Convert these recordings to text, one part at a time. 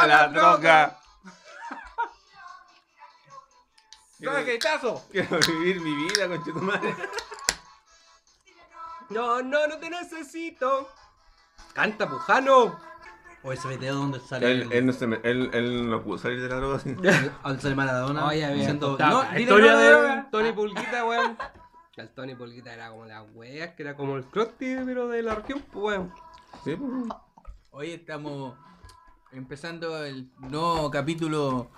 A la droga. ¡Traquetazo! Quiero vivir mi vida, concha tu madre. No, no, no te necesito. Canta, Pujano. O ese video donde sale Él, él no se me- él, él no pudo salir de la droga así. al sale Maradona Oye, contado no, la dile historia no, de no, no". Tony Pulguita, weón. El Tony Pulguita era como la wea, que era como el Crusty, pero de la región, pues, weón. Sí, pues. Hoy estamos empezando el nuevo capítulo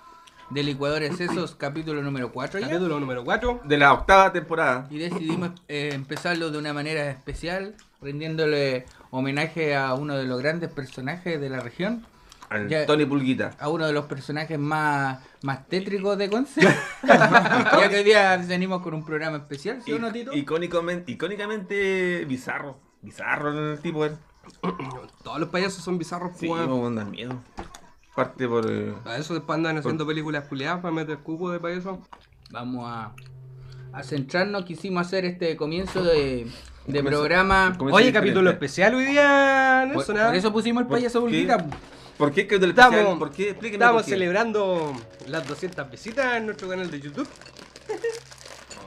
de Licuadores Esos, capítulo número 4 ya. Capítulo número 4. De la octava temporada. Y decidimos eh, empezarlo de una manera especial, rindiéndole homenaje a uno de los grandes personajes de la región, Al Ya. Tony Pulguita. a uno de los personajes más, más tétricos de Conce. ya que hoy día venimos con un programa especial, ¿sí o no, Tito? Icónicamente, icónicamente bizarro. Bizarro el tipo, él. Todos los payasos son bizarros, Sí, pues, weón. me da miedo. Parte por. eh, Para eso después andan haciendo películas culiadas para meter cubo de payaso. Vamos a, a centrarnos, quisimos hacer este comienzo de, de Comienzo- programa. comienzo Oye, diferente. capítulo especial hoy día, Por, Nelson. ¿ah? por eso pusimos el ¿Por payaso qué? Bulguita. ¿Por qué que del Estamos-? ¿Por qué? Explíqueme Estamos por qué. celebrando las 200 visitas en nuestro canal de YouTube.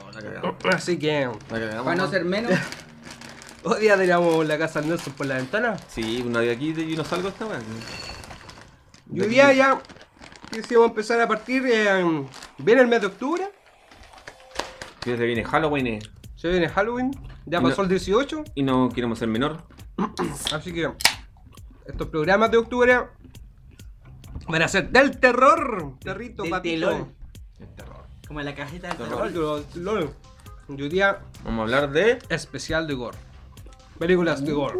No, la cagamos. Así que La cagamos, Para no ¿no? ser menos, hoy día tiramos la casa de Nelson por la ventana. Sí, una de aquí y no salgo esta weá. Y hoy día ya quisimos empezar a partir. eh, viene el mes de octubre, Que se viene Halloween eh, se viene Halloween, ya Y no- pasó el 18, y no queremos ser menor. así que estos programas de octubre van a ser del terror, perrito, Del patito. El terror. Como en la cajita del Terror. terror. Terror, lol. Y hoy día Vamos a hablar de especial de gore. Películas de gore.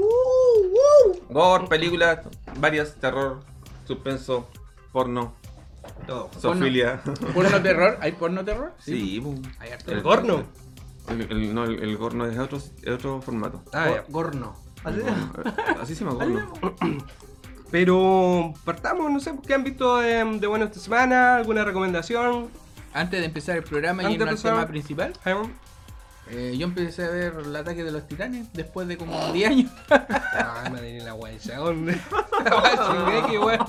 gore, películas, varias, terror, suspenso, porno, Todo. zoofilia. porno terror, ¿hay porno terror? Sí, bu. Hay harto. El gorno. El, el- no, el, el gorno es otro, es otro formato. Ah, ya. Gorno. Así se llama gorno. Pero partamos, no sé, ¿qué han visto de, de bueno esta semana? ¿Alguna recomendación? Antes de empezar el programa y irnos al tema principal, ¿Eh? Eh, yo empecé a ver el ataque de los titanes después de como 10 años. Ay, madre mía, la guay, ¿dónde? La guay, weón.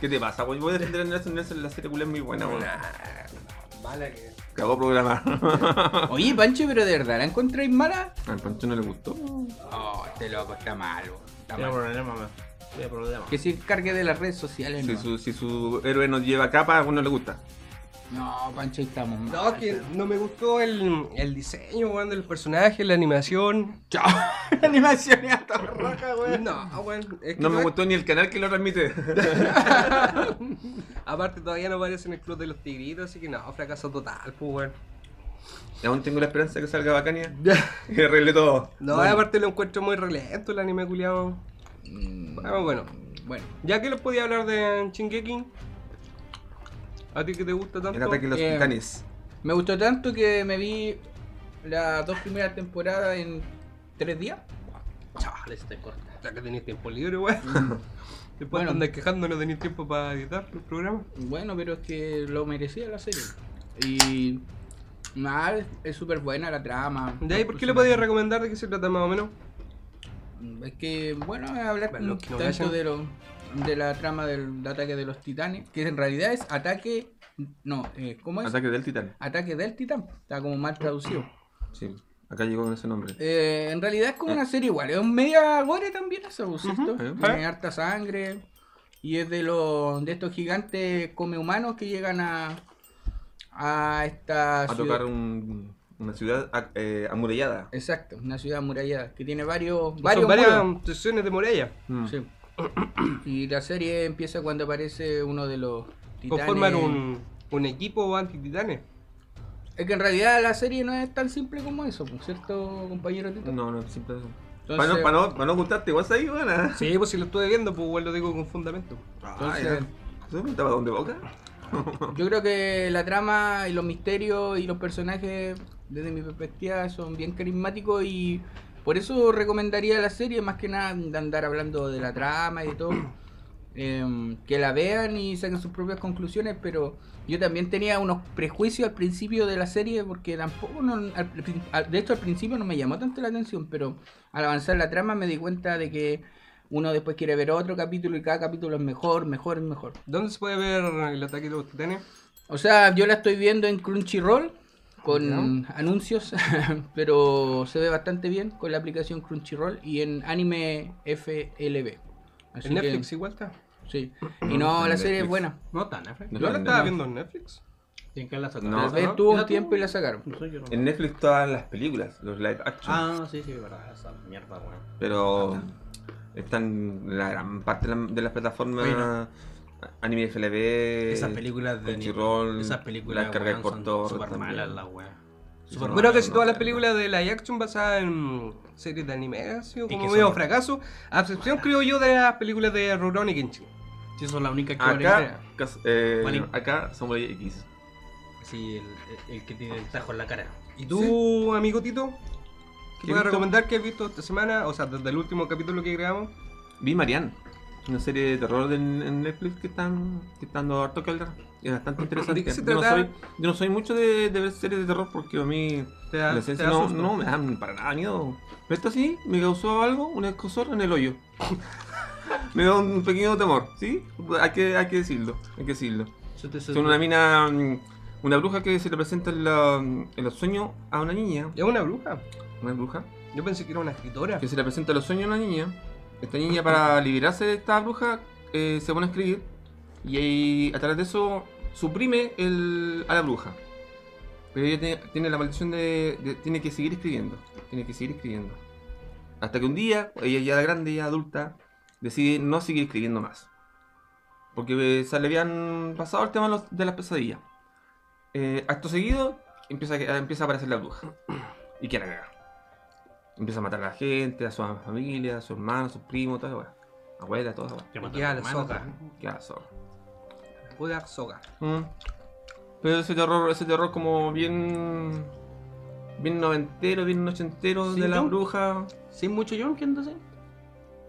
¿Qué te pasa? Voy a defender a Nelson Nelson, la serie culé es muy buena, güey. Mala que. Cagó programa. Oye, Pancho, pero de verdad, ¿la encontráis mala? Al Pancho no le gustó. Oh, este loco está malo. Está Tiene malo. problema, man. Tiene problema. Que se encargue de las redes sociales, Si ¿no? su, si su héroe nos lleva capa, a uno le gusta. No, Pancho, ahí estamos mal. No, que no me gustó el, el diseño, weón, del personaje, la animación. Chao. Animación y hasta roja, güey. No, weón. es que No me gustó ni el canal que lo transmite. Aparte, todavía no aparece en el club de los tigritos, así que no, fracaso total, pues, weón. Y aún tengo la esperanza de que salga Bacania y arregle todo. No, Bueno. aparte lo encuentro muy relento el anime culiado. Mm, Bueno, bueno. Bueno, Ya que les podía hablar de Shingeki. ¿A ti que te gusta tanto? El ataque de los Eh, titanes. me gustó tanto que me vi las dos primeras temporadas en tres días. Chaval, este corta. Ya que tenéis tiempo libre, weón. Después Bueno. andas quejando, no tenéis tiempo para editar el programa. Bueno, pero es que lo merecía la serie. Y nada, es súper buena la trama. ¿De ahí por qué le podía recomendar de qué se trata más o menos? Es que, bueno, es hablar Para un los que no tanto cachan. de, lo, de la trama del ataque de los titanes, que en realidad es ataque. No, eh, ¿cómo es? Ataque del titán. Ataque del titán. Está como mal traducido. Sí, acá llegó con ese nombre. Eh, en realidad es como una serie igual, es un media gore también eso, ¿cierto? Ujú. Tiene harta sangre y es de los de estos gigantes come humanos que llegan a a esta A tocar un- una ciudad a- eh, amurallada. Exacto, una ciudad amurallada que tiene varios Son varios varias muros. sesiones de muralla. Mm. Sí. Y la serie empieza cuando aparece uno de los titanes. Conforman un, un equipo anti-titanes. Es que en realidad la serie no es tan simple como eso, ¿no? ¿cierto, compañero Tito? No, no, siempre eso. Entonces- Para no, para no, para no gustarte, igual ahí, buena. Sí, pues si lo estuve viendo, pues igual lo digo con fundamento. Entonces- ¿Tú me estabas donde boca? Yo creo que la trama y los misterios y los personajes, desde mi perspectiva, son bien carismáticos y por eso recomendaría la serie, más que nada de andar hablando de la trama y de todo. em, que la vean y saquen sus propias conclusiones, pero yo también tenía unos prejuicios al principio de la serie porque tampoco, no- al prin- al- de hecho al principio no me llamó tanto la atención, pero al avanzar la trama me di cuenta de que uno después quiere ver otro capítulo y cada capítulo es mejor, mejor, mejor. ¿Dónde se puede ver el ataque de los titanes? O sea, yo la estoy viendo en Crunchyroll con anuncios, pero se ve bastante bien con la aplicación Crunchyroll y en Anime FLB. Así En que- Netflix igual está. sí. Y no, En la serie es Netflix. buena. No tan. No Yo la en estaba Netflix. viendo en Netflix. ¿Tienen que la sacar? No. Tuvo ¿La un tiempo y la sacaron. No sé, yo no. En Netflix todas las películas, los live action. Ah, sí, sí, verdad. Esa mierda, weón. Pero están en la gran parte de, la- de las plataformas. Anime FLB, Esas películas de Crunchyroll, Esas películas son todo. súper también. malas las weas. Son Bueno, casi todas las películas de live action basadas en series de anime han sido como que medio son- fracaso, a excepción creo yo de las películas de Rurouni Kenshin. Sí, son las únicas que Acá, cas- eh, Vale. acá somos X. Sí, el, el que tiene el tajo en la cara. ¿Y tú, amigo Tito? ¿Qué ¿Qué he puedes visto? recomendar que has visto esta semana? O sea, desde el último capítulo que grabamos. Vi Marianne, una serie de terror de- en Netflix que están, que están dando harto que hablar. Es bastante interesante. ¿De qué se yo, no soy, yo no soy mucho de, de ver series de terror porque a mí da, la esencia no, me dan para nada miedo. Pero esta sí me causó algo, un escosor en el hoyo. me da un pequeño temor, ¿sí? Hay que, hay que decirlo, hay que decirlo. Son una mina, mm, una bruja que se le presenta en, la- en los sueños a una niña, ¿Es una bruja? una bruja, Yo pensé que era una escritora. que se le presenta en los sueños a una niña. Esta niña para liberarse de esta bruja eh, se pone a escribir y ahí, a través de eso suprime a la bruja. Pero ella tiene, la maldición de, de- tiene que seguir escribiendo, tiene que seguir escribiendo. Hasta que un día, ella ya grande, ya adulta, decide no seguir escribiendo más. Porque eh, se le habían pasado el tema de, las pesadillas. Eh, acto seguido, empieza, empieza a aparecer la bruja. Y quiere cagar. Empieza a matar a la gente, a su familia, a su hermano, a sus primos, toda la weá. Abuela, toda la weá. Que Y mata queda a la la soga. Puede soga. Mm. Pero ese terror, ese terror como bien. bien noventero, bien ochentero de la bruja. Sin mucho ¿quién entonces?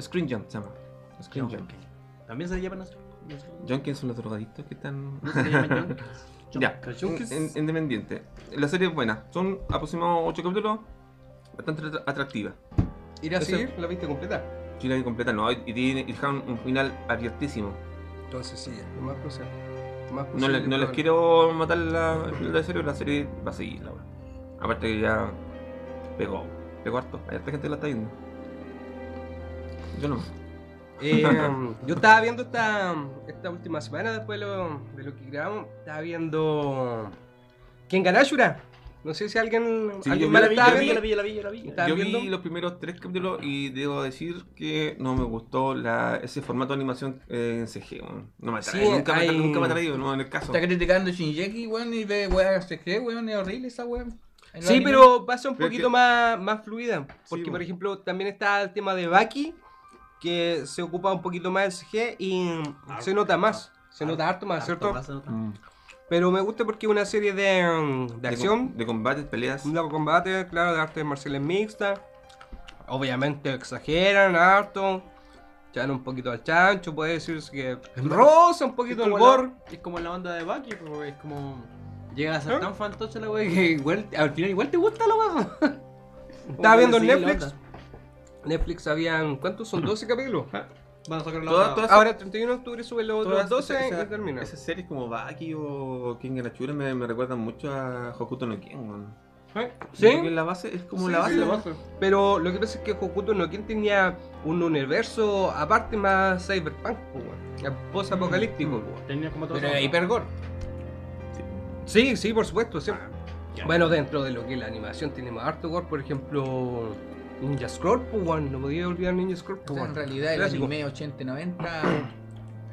Screen Jump se llama. Screen. Jump. También se llaman así. Junkies son los drogadictos que están. No se le llaman. John. Ya, independiente. La serie es buena. Son aproximadamente 8 capítulos. Bastante atra- atractiva. ¿Ir a seguir? ¿La viste completa? Si la vi completa, no. Y tiene un final abiertísimo. Entonces sí, lo más posible. Lo más No, posible le- no les quiero matar la, la serie, la serie va a seguir, la verdad. Aparte que ya pegó, pegó harto, hay harta gente que la está viendo. Yo no. Eh, yo estaba viendo esta, esta última semana después de lo, de lo que grabamos. Estaba viendo. ¿Quién ganó Shura? No sé si alguien, Sí, alguien yo vi la la- estaba yo vi, viendo. la vi, la vi, la vi. ¿Estás Yo viendo? vi los primeros tres capítulos y debo decir que no me gustó la, ese formato de animación eh, en CG. weón. No me atrae, Sí, nunca, me, hay- nunca me ha traído, no en el caso. Está criticando Shinjeki, weón, y ve weón CG, weón, es horrible esa weón. Sí, animes. pero pasa un Pero poquito que- más, más fluida. Porque, Sí, por ejemplo, también está el tema de Baki, que se ocupa un poquito más del CG y se nota más. Se nota harto más, ¿cierto? Harto más se nota. Mm. Pero me gusta porque es una serie de, mm, de acción, De, de combates, peleas. un largo combate, claro, de artes marciales mixtas. Obviamente exageran harto. Echan un poquito al chancho, puede decirse que rosa un poquito el Es como gore. la- Es como la banda de Bucky, es como. Llega a ser ¿Eh? tan fantoche la wea que igual, al final igual te gusta la wea. Estaba viendo en Netflix. onda. Netflix habían, ¿cuántos son? 12 capítulos. Van a sacar la otra. Ahora el 31 de octubre sube los otros Todas 12 esa- y termina. Esas series como Baki o King Ganachura me, me recuerdan mucho a Hokuto no Ken. weón. ¿Eh? Porque ¿Sí? la base es como Sí, la sí, base. Pero lo que pasa es que Hokuto no Ken tenía un universo aparte más cyberpunk, po, weón. post-apocalíptico. Mm. weón. Tenía como todo Pero eso. es hipergore. Sí, sí, por supuesto. sí. Ya. Bueno, dentro de lo que es la animación tenemos harto gore, por ejemplo, Ninja Scroll, pues. No podía olvidar Ninja Scroll, O pues, sea, en realidad el Clásico. anime 80-90,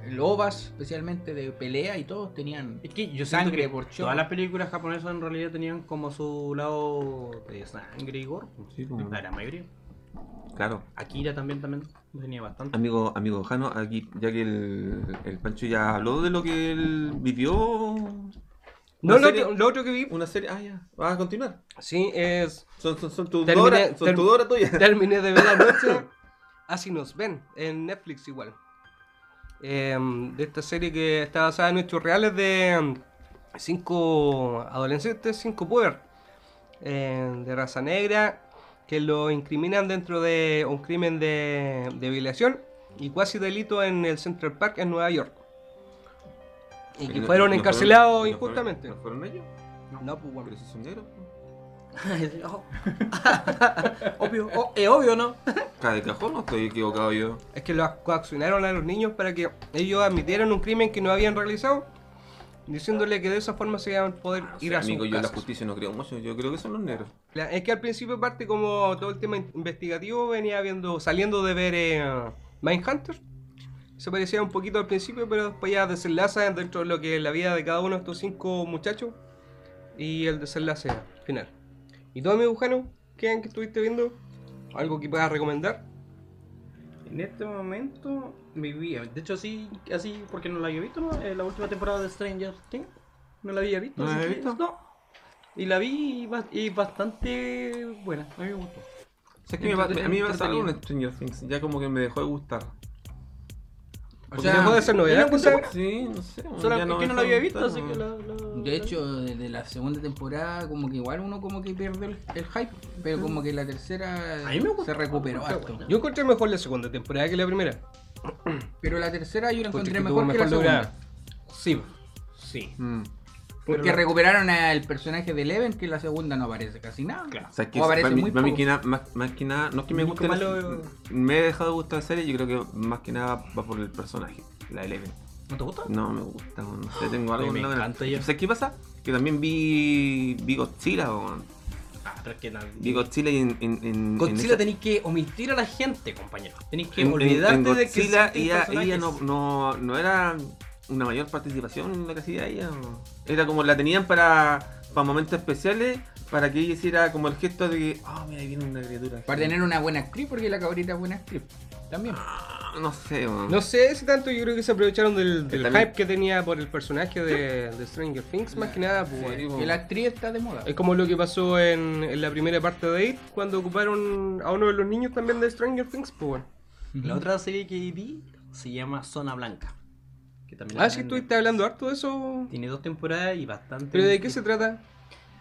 el OVAs especialmente de pelea y todos tenían Es que yo sangre que por show. todas las películas japonesas en realidad tenían como su lado de sangre y gore. Sí, como- La gran mayoría. Claro. Akira también, también tenía bastante. Amigo, amigo Jano, aquí, ya que el, el Pancho ya habló de lo que él vivió. No, lo serie- otro, lo otro que vi, Una serie. Ah, ya. Vas a continuar. sí, es. Son, son, son tus Terminé- son dos horas tuyas. Terminé de ver anoche. Así nos ven, en Netflix igual. eh, de esta serie que está basada en hechos reales de mm, cinco adolescentes, cinco puber eh, de raza negra que lo incriminan dentro de un crimen de, de violación y cuasi delito en el Central Park en Nueva York. Y que ¿No- fueron no encarcelados no injustamente. ¿No fueron ellos? No, pues, bueno. Pero si son negros. pues. Oh. obvio, oh, es obvio, ¿no? Cada de cajón no estoy equivocado yo. Es que los coaccionaron a los niños para que ellos admitieran un crimen que no habían realizado, diciéndole que de esa forma se iban a poder ir a sus Amigo, yo en la casas. justicia no creo mucho. Yo creo que son los negros. Es que al principio parte como todo el tema in- investigativo venía viendo, saliendo de ver eh, Mindhunter. Se parecía un poquito al principio, pero después ya desenlaza dentro de lo que es la vida de cada uno de estos cinco muchachos y el desenlace final. ¿Y tú, amigo Jano? ¿Qué que estuviste viendo? ¿Algo que puedas recomendar? En este momento me vi, de hecho sí, así porque no la había visto, ¿no? Eh, la última temporada de Stranger Things, no la había visto. ¿No la que-? No. Y la vi y, ba- y bastante buena, a mí me gustó. O sea, es que me, pa- a mí me pasa algo en Stranger Things. Ya como que me dejó de gustar. O Porque sea, dejó de ser novedad. Sí, no sé. Solo ya es que me no dejó había visto, así que ¿no? la, la- De hecho, desde la segunda temporada, como que igual uno como que pierde el, el hype, pero como que la tercera A mí me gustó. se recuperó harto. buena. Yo encontré mejor la segunda temporada que la primera. Pero la tercera yo la Encontré mejor que la segunda. lograda. Sí, sí. Mm. Porque Pero recuperaron al personaje de Eleven, que en la segunda no aparece casi nada. Claro. O sea, es que O aparece muy mí que nada- más, más que nada, no es que me guste, me he dejado de gustar la serie, yo creo que más que nada va por el personaje, la Eleven. ¿No te gusta? No me gusta, no sé, tengo A algo en la-. O sea, ¿qué pasa? Que también vi, vi Godzilla. Ah, pero es que vi Godzilla y en, en, en Godzilla en esa- tenéis que omitir a la gente, compañero. Tenéis que en- olvidarte en de que Godzilla ella, ella no, no, no era una mayor participación en lo que hacía ella. ¿no? Era como la tenían para, para momentos especiales, para que ella hiciera como el gesto de que, ah, mira, ahí viene una criatura. Para tener una buena actriz, porque la cabrita es buena actriz. También. Ah, no sé, weón. No sé si tanto, yo creo que se aprovecharon del, del También- hype que tenía por el personaje de, de Stranger Things, más que nada. pues, Sí, bueno. weón. Y la actriz está de moda. Es como lo que pasó en, en la primera parte de It, cuando ocuparon a uno de los niños también de Stranger Things, pues bueno. La otra serie que vi se llama Zona Blanca. Que también Ah, sí, estuviste hablando harto de eso. Tiene dos temporadas y bastante. ¿Pero de qué se trata?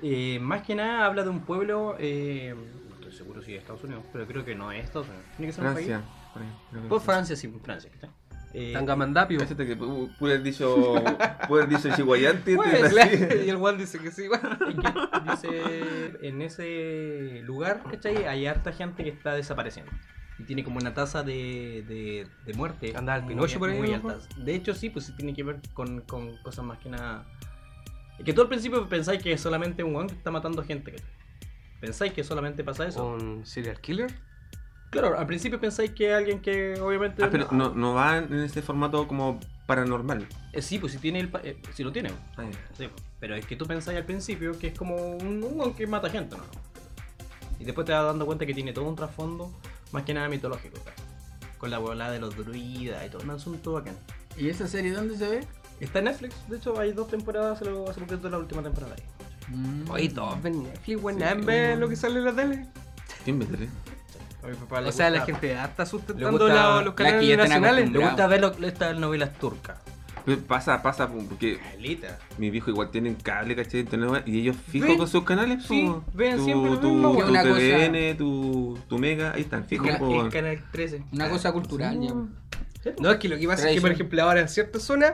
Eh, más que nada habla de un pueblo. Eh, no estoy seguro si es Estados Unidos, pero creo que no es Estados Unidos. Tiene que ser un Francia. país. por. Francia, sí, Francia. ¿está? Eh, Tangamandapio. Cállate que pu- pude haber dicho, pude dicho Chihuayante. Pues, y el Juan dice que sí, dice, en ese lugar, ¿cachai? Hay harta gente que está desapareciendo. Y tiene como una tasa de, de, de muerte. Anda el Pinocho por ahí, muy alta. De hecho, sí, pues tiene que ver con, con cosas más que nada. Es que tú al principio pensáis que es solamente un weón que está matando gente. Pensáis que solamente pasa eso. ¿Un serial killer? Claro, al principio pensáis que es alguien que obviamente. Ah, pero no, no va en ese formato como paranormal. Eh, sí, pues si tiene el. pa- eh, si lo tiene. Ah. Sí, pero es que tú pensáis al principio que es como un, un que mata gente, ¿no? Y después te vas dando cuenta que tiene todo un trasfondo, más que nada mitológico. Con la bola de los druidas y todo un asunto bacán. ¿Y esa serie dónde se ve? Está en Netflix, de hecho hay dos temporadas, hace lo- hace poquito de la última temporada ahí. Mm. Oye, todos ven Netflix, weón. Sí, Nadie ve lo que sale en la tele. ¿Quién me tele? A mi papá le O sea, la gente le sustentando la- los canales nacionales. Le gusta ver lo- estas novelas turcas. Pues Pasa, pasa, porque Elita. mi viejo igual tienen cable, ¿cachai? Internet, y ellos fijos Ven, con sus canales, sí, po. ven tu, siempre lo tu, mismo, tu, cosa- TVN, tu, tu Mega, ahí están fijos, Mira, po, El canal 13. Una cosa cultural ya. No, es que lo que pasa es que, por Tradición. ejemplo, ahora en ciertas zonas,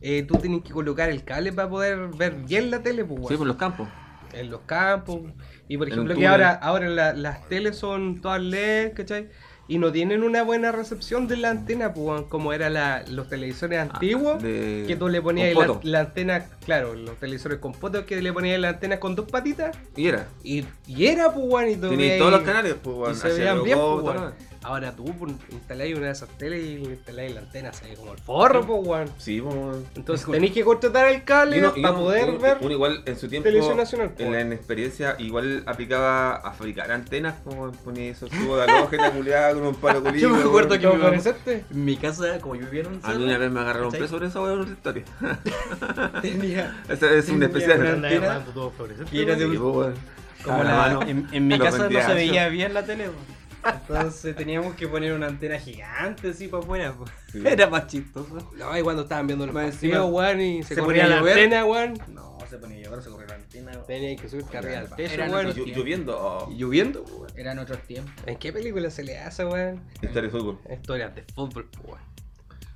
eh, tú tienes que colocar el cable para poder ver bien la tele, pues, Sí, weón. por los campos. en los campos. Y por En ejemplo, un que túnel. ahora, ahora la- las teles son todas LED, ¿cachai? Y no tienen una buena recepción de la antena, pues, como eran los televisores antiguos. Ah, de- Que tú le ponías la, la antena, claro, los televisores con poto, que le ponías la antena con dos patitas. Y era. Y, y era, pues, y Tenéis veías- todos los canales, pues, Y se veían bien, pues, todo. Ahora tú pues, instaláis una de esas teles y le instaláis la antena, se ve como el forro, pues, weón. Sí, pues, weón. Entonces tenéis que contratar el cable uno- para uno- poder uno- ver uno igual en su tiempo televisión nacional. en po. la inexperiencia igual aplicaba a fabricar antenas como ponía esos tubos de halógena culiada con un palo Yo me culiado acuerdo que ¿Te mi mamá- pareciste? En mi casa, como yo un a mí una vez me agarraron ¿cachai? preso por esa weón historia tenía esa es un especial una que era de un- pues, weón. como la, mano. en, en mi casa no se veía bien la tele. weón. Entonces teníamos que poner una antena gigante así para afuera. pues. Sí. Era más chistoso. No, y cuando estaban viendo los partidos, weón, y se, se corría ponía la llover. antena, weón. No, se ponía a llover, se corrió la antena. Tenía que subir arriba al techo, weón. Lloviendo. oh. Lloviendo, weón. Eran otros tiempos. ¿En qué película se le hace, weón? Historia de fútbol. Historias de fútbol, weón.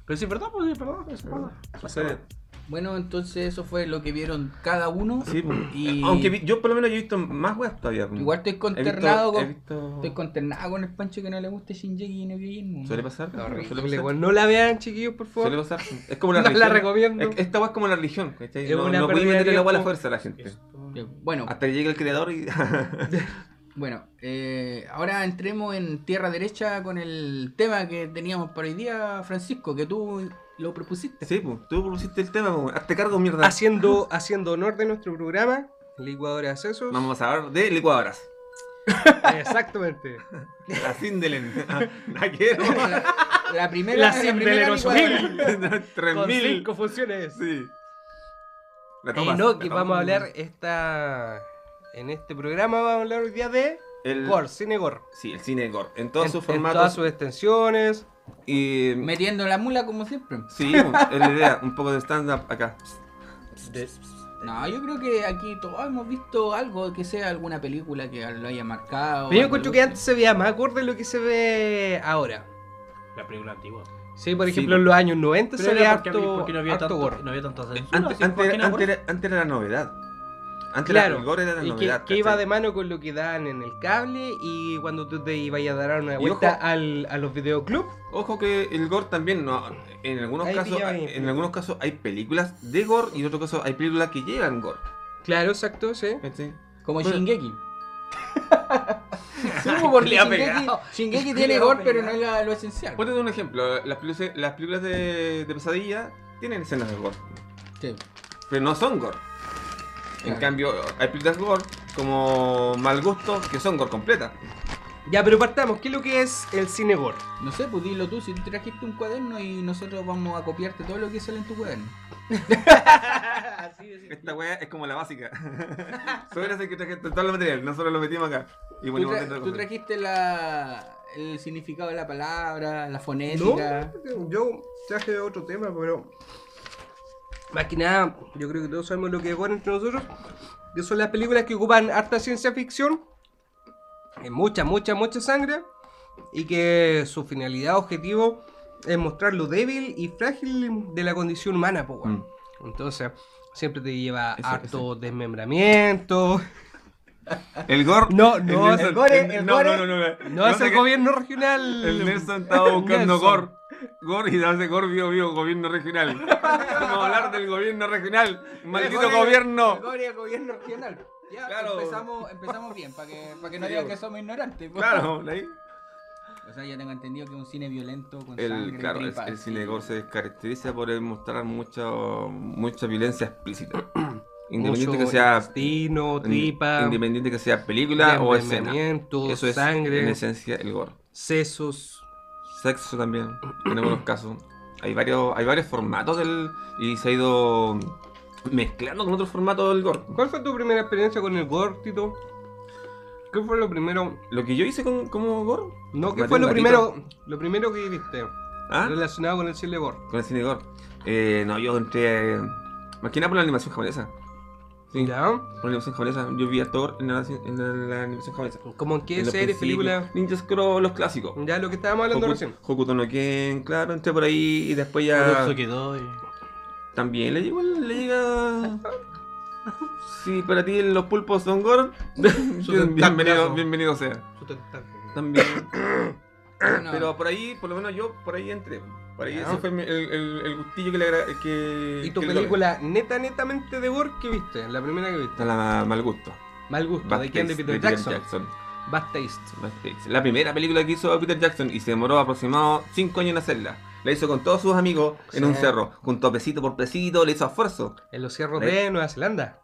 Pero sí, ¿verdad? Pues sí. Es verdad. Bueno, entonces eso fue lo que vieron cada uno. Sí. Y- Aunque vi- yo por lo menos he visto más weas todavía. Igual estoy visto- consternado con, visto- estoy consternado con el pancho que no le guste Shinji y no Kyojin. Suele pasar. No, suele pasar. la vean, chiquillos, por Suele favor. pasar. Es como la No religión. la recomiendo. Esta wea es como la religión. ¿cachai? Es No, una no meterle la wea a la fuerza a la gente. Bueno, Hasta que llegue el creador y. bueno, eh, ahora entremos en tierra derecha con el tema que teníamos para hoy día, Francisco, que tú lo propusiste. sí, pues. Tú propusiste el tema, pues. Hazte cargo, mierda. Haciendo, haciendo honor de nuestro programa, Licuadora de Accesos. Vamos a hablar de licuadoras. Exactamente. La Sindelen. La quiero. La, la primera, La licuadora. Con 3000. cinco funciones. Sí. La Eh, tomas, no, la que vamos a hablar esta... En este programa vamos a hablar hoy día de El... Gore, cine Gore. Sí, el cine Gore. En todos En- sus en formatos. todas sus extensiones. Y. Metiendo la mula como siempre. Sí, es la idea. Un poco de stand-up acá. No, yo creo que aquí todos hemos visto algo que sea alguna película que lo haya marcado. Pero yo encuentro que antes se veía más gore de lo que se ve ahora. La película antigua. Sí, por ejemplo, en los años 90 Pero se ve era porque, harto, porque no había harto tanto, gore. no había tanta censura. Antes, era, antes era la novedad. Antes Claro, la, el gore era la y que, novedad. que iba de mano con lo que dan en el cable y cuando tú te ibas a dar una vuelta ojo- al, a los videoclubs. Ojo que el gore también, no, en algunos casos, ahí. en algunos casos hay películas de gore y en otros casos hay películas que llevan gore. Claro, exacto, sí. ¿cachai? Como Bueno. Shingeki. sí, porque Le ha Shingeki, tiene gore, pero no es la- lo esencial. Ponte un ejemplo, las películas, las películas de, de pesadilla tienen escenas de gore, Sí. pero no son gore. En Claro. cambio, hay películas gore como Mal Gusto que son gore completas. Ya, pero partamos. ¿Qué es lo que es el cine gore? No sé, pues dilo tú, si tú trajiste un cuaderno y nosotros vamos a copiarte todo lo que sale en tu cuaderno. Esta weá es como la básica. Solo hace que trajiste todo el material, nosotros lo metimos acá. Y Tú, tra- tú trajiste la, el significado de la palabra, la No, fonética. yo traje otro tema, pero. Más que nada, yo creo que todos sabemos lo que es gore entre nosotros. Que son las películas que ocupan harta ciencia ficción. Hay mucha, mucha, mucha sangre. Y que su finalidad, objetivo, es mostrar lo débil y frágil de la condición humana. Mm. Entonces, siempre te lleva Eso, harto desmembramiento. El gore. No, no, Nelson- el gore- el no, gore- no, no, no, No es sé el gobierno regional. El Nelson estaba buscando Nelson. gore. Gore y hace gore vivo gobierno regional. Vamos a hablar del gobierno regional. Maldito El gobierno. el el gobierno regional. Ya, Claro. empezamos, empezamos bien, para que, para que no digan que somos ignorantes. po. Claro, ahí. O sea, ya tengo entendido que es un cine violento con El, sangre. claro, el, tripas, el cine gore se caracteriza por mostrar mucho, mucha violencia explícita. Independiente Mucho que sea intestino, tripa, Independiente que sea película o escena. Eso es sangre, en esencia el gore. sesos. Sexo también, en algunos casos. Hay varios, hay varios formatos del. y se ha ido mezclando con otros formatos del gore. ¿Cuál fue tu primera experiencia con el gore, Tito? ¿Qué fue lo primero? Lo que yo hice con, como gore. No, ¿qué Maté fue lo primero, lo primero que viste ¿Ah? relacionado con el cine gore? Con el cine gore. Eh, no, yo entré. eh, Más que nada por la animación japonesa. Sí, ¿Ya? por la animación japonesa. Yo vi a Thor en la, en la- la animación japonesa. ¿Cómo en qué series, películas? Ninja Scroll, los clásicos. Ya lo que estábamos hablando Hoku- recién. Hokuto no Ken, claro, entré por ahí y después ya. Eso quedó y... También le llegó, le llega. Si para ti los pulpos son gore, bienvenido, bienvenido sea. Su. También. Pero por ahí, por lo menos yo, por ahí entré. Por ahí Ya. ese fue el, el, el gustillo que le agra- que. ¿Y tu que le película neta, netamente de gore que viste? La primera que viste. La mal gusto. Mal gusto, Bad ¿de quién? De Peter Jackson. Bad Taste. Bad Taste. La primera película que hizo Peter Jackson y se demoró aproximadamente 5 años en hacerla. La hizo con todos sus amigos en Sí. un cerro, junto a pesito por pesito, le hizo esfuerzo. En los cierros ¿Eh? de Nueva Zelanda.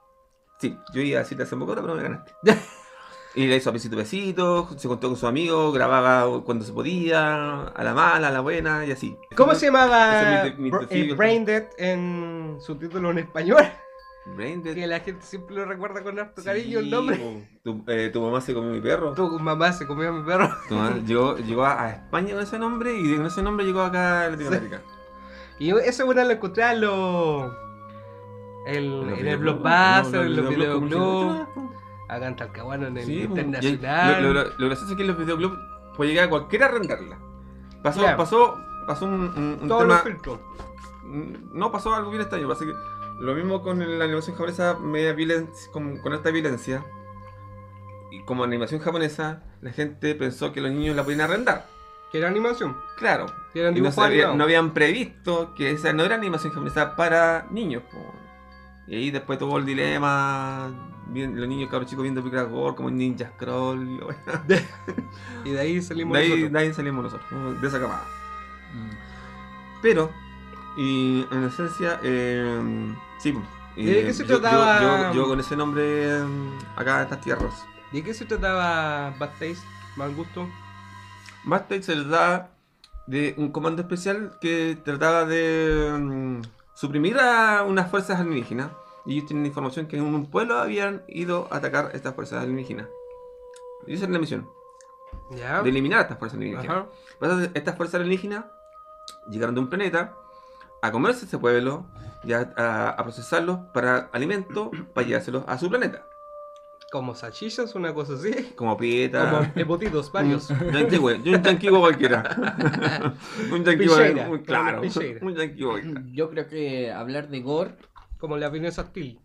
Sí, yo iba a decirte hace poco, pero me ganaste. y le hizo a pesito a pesito, se contó con sus amigos, grababa cuando se podía, a la mala, a la buena y así. ¿Cómo se llamaba es mi- mi eh, Brain Dead en su título en español? Brain Dead. Que la gente siempre lo recuerda con harto cariño el nombre. Tu, eh, tu mamá se comió mi perro. Tu mamá se comió a mi perro. Tu mamá llegó, llegó a, a España con ese nombre y con ese nombre llegó acá a Latinoamérica. Y ese bueno lo encontré en los. El, Los en el Blockbuster, en los videoclubs, Acá en Talcahuano, en el Sí. Y Internacional. Lo, lo, lo gracioso es que en los videoclubs puede llegar a cualquiera a rentarla. Pasó, Claro. pasó, pasó un, un, un Todos tema. los. Mm, No pasó algo bien extraño. Que lo mismo con la animación japonesa, media violencia, con, con esta violencia. Y como animación japonesa, la gente pensó que los niños la podían arrendar. Que era animación. Claro. Que eran Y no, sabía- habían previsto que esa no era animación japonesa para niños. po. Y ahí después tuvo el dilema. Bien- los niños cabros chicos viendo películas gore como Ninja Scroll. y de ahí salimos De ahí, nosotros. de ahí salimos nosotros, ¿no? de esa camada. Pero, y en esencia, eh, sí. po. ¿Y de qué se yo, trataba? Yo, yo- yo con ese nombre eh, acá en estas tierras. ¿De qué se trataba Bad Taste? Mal gusto. Bad se da de un comando especial que trataba de mm, suprimir a unas fuerzas alienígenas. Y ellos tienen información que en un pueblo habían ido a atacar estas fuerzas alienígenas. Y esa es la misión, Ya. de eliminar a estas fuerzas alienígenas. Ajá. Entonces, estas fuerzas alienígenas llegaron de un planeta a comerse ese pueblo y a, a- a procesarlos para alimento para llevárselos a su planeta. Como salchichas, una cosa así. Como pieta. Como embutidos varios. Un yankee, güey. Un yankee cualquiera. un como claro. Un. Yo creo que hablar de gore, Como la Vanessa Steel.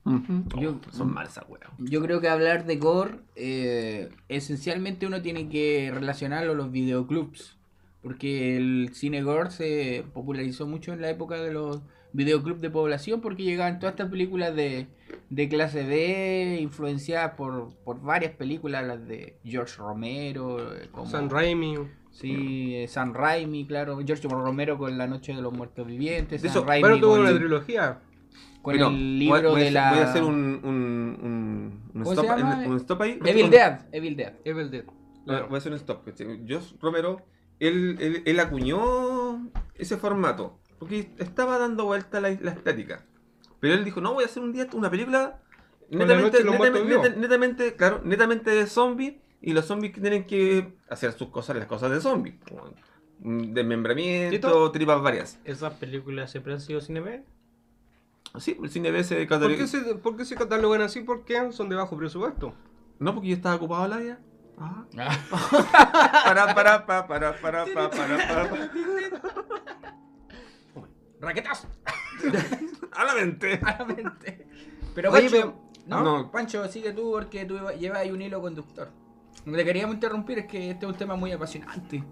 Yo- son malas yo creo que hablar de gore, eh, esencialmente uno tiene que relacionarlo a los videoclubs. Porque el cine gore se popularizó mucho en la época de los videoclubs de población porque llegaban todas estas películas de, de clase D influenciadas por, por varias películas, las de George Romero, eh, como... San Raimi. Sí, eh, San Raimi, claro. George Romero con La Noche de los Muertos Vivientes. De San eso- Raimi Bueno, tuvo con, una trilogía. Con Bueno, el libro voy, de la... Voy a hacer un, un, un, un ¿Cómo stop, se llama? en- un stop ahí. Evil Dead, Evil Dead. Evil Dead. Voy voy a hacer un stop. Josh Romero, él, él, él acuñó ese formato. Porque estaba dando vuelta la, la estética. Pero él dijo, no, voy a hacer un día una película netamente, netamente, neta- netamente, claro, netamente de zombies. Y los zombies que tienen que hacer sus cosas, las cosas de zombies. Desmembramiento, tripas varias. ¿Esas películas siempre han sido cine B? Sí, el cine B se ¿Por cataloga- qué, se, ¿Por qué se catalogan así? Porque son de bajo presupuesto. No, porque yo estaba ocupado la vida. Ah. Para, para, para, para, para, para, para, para. ¡Raquetas! A la mente. Claramente. Pero Oye, Pancho, pero- ¿no? no. Pancho, sigue tú porque tú llevas ahí un hilo conductor. No te queríamos interrumpir, es que este es un tema muy apasionante.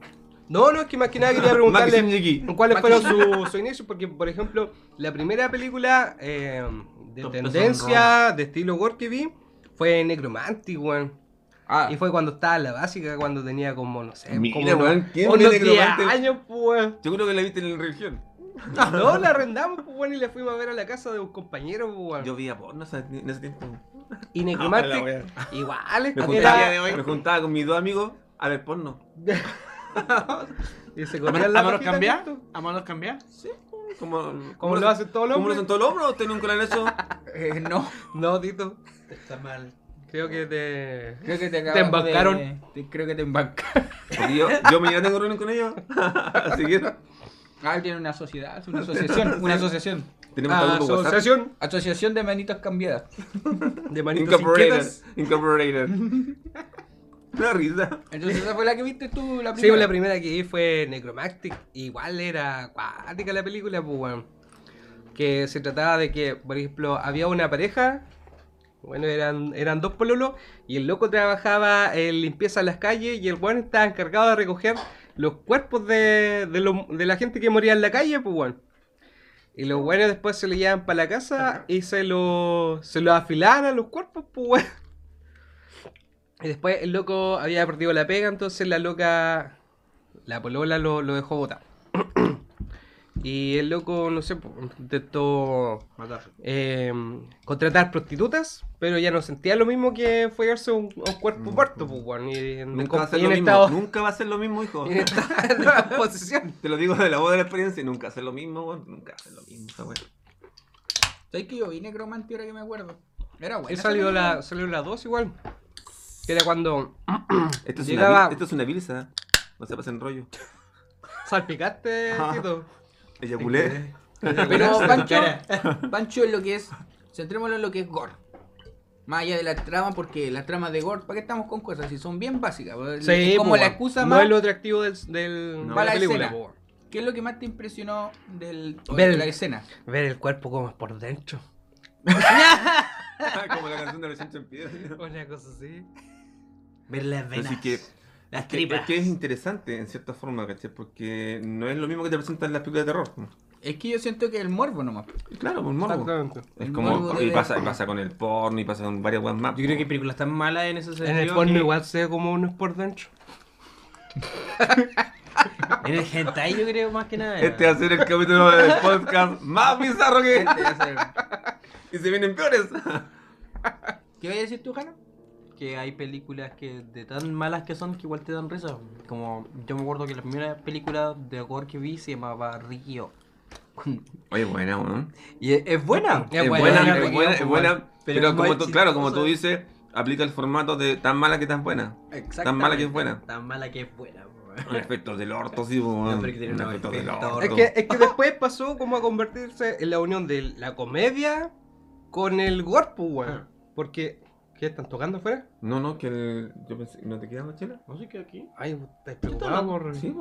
No, no, es que más que nada quería preguntarle cuáles fueron sus su inicios, porque por ejemplo, la primera película eh, de Top tendencia, de estilo gore que vi, fue Necromantic, weón. Ah, Y fue cuando estaba en la básica, cuando tenía como, no sé, Mira, como weón, ¿quién unos ve 10 Necromantic? años, pues. Yo creo que la viste en la religión. No, la arrendamos, pues, weón, y la fuimos a ver a la casa de un compañero, pues, weón. Yo veía porno o sea, en ese tiempo. Y Ah, Necromantic, igual, es Me juntaba, era... me juntaba con mis dos amigos a ver porno. y se ¿A la manos pajita cambiar? ¿A manos cambiar? Sí, como, ¿Cómo lo hacen todos los ¿Cómo lo hombres? hacen todos los hombres? ¿Ustedes nunca lo han hecho? eh, no, No, Tito, Está mal. creo que te... creo que te Te acabamos de- embarcaron. te- creo que te embarcaron. Yo, yo mañana tengo reunión con ellos. Así que Ah, tiene una sociedad, una asociación, una asociación. tenemos WhatsApp. Asociación Asociación de manitos cambiadas. de manitos Incorporated. inquietas. Incorporated. Una risa. Entonces esa fue la que viste tú, la Sí, primera. pues, la primera que vi fue Necromantic. Igual era acuática la película, pues, weón. Que se trataba de que, por ejemplo, había una pareja. Bueno, eran, eran dos pololos. Y el loco trabajaba en limpieza en las calles. Y el weón estaba encargado de recoger los cuerpos de, de, lo- de la gente que moría en la calle, pues, weón. Y los weones después se lo llevaban para la casa y se lo, se lo afilaban a los cuerpos, pues, weón. Y después el loco había perdido la pega, entonces la loca, la polola lo, lo dejó botar. y el loco, no sé, pues, intentó eh, contratar prostitutas, pero ya no sentía lo mismo que follarse un, un cuerpo muerto, pues, weón. Y en, Nunca va a ser y lo mismo. estado, Nunca va a ser lo mismo, hijo. y en estado de descomposición. Te lo digo de la voz de la experiencia. Nunca va a ser lo mismo, weón. Nunca va a ser lo mismo esa weá. ¿Sabes que yo vi Necromante ahora que me acuerdo? Era bueno. Y salió la, salió la 2 igual. Que era cuando Esto es, Llegaba- una, esto es una bilsa. No se pasen rollo. salpicaste, Ajá. Tito. Eyaculé. Pero Pancho. Pancho es lo que es. Centrémonos en lo que es gore. Más allá de la trama, porque las tramas de gore, ¿para qué estamos con cosas? Si son bien básicas. Sí, es como pues, la excusa no más. es lo atractivo del, del, No. de para la la película. escena. po. ¿Qué es lo que más te impresionó del, Ver- de la escena? Ver el cuerpo como es por dentro. Como la canción de los Piedra. Una cosa así. Ver las Así venas. que las Es que, tripas. es que es interesante en cierta forma, ¿cachai? Porque no es lo mismo que te presentan las películas de terror. ¿no? Es que yo siento que el morbo nomás. Claro, un morbo. Exactamente. Es El como. morbo Y pasa, y pasa con el porno y pasa con varias weas más. Yo creo que películas tan malas en ese sentido. En el porno que- igual se ve como uno es por dentro. En el hentai yo creo más que nada. Este va a ser el capítulo del podcast más bizarro que. Este va a ser- y se vienen peores. ¿Qué vas a decir tú, Jano? Que hay películas que de tan malas que son que igual te dan risa. Como yo me acuerdo que la primera película de horror que vi se llamaba Rikio. Oye, buena, weón. y es, es buena. Es Es buena, es buena, buena, es buena. Pero como tú, claro, como tú dices, aplica el formato de tan mala que tan buena. Tan mala que es buena. Tan mala que es buena. efectos del orto, sí, No, efectos del orto. Es que, es que después pasó como a convertirse en la unión de la comedia con el gore, pues, weón. Ah. Porque, ¿qué están tocando afuera? No, no, que el... yo pensé, ¿no te quedas más chela? No sé qué aquí. Ay, estáis preocupados por. Sí.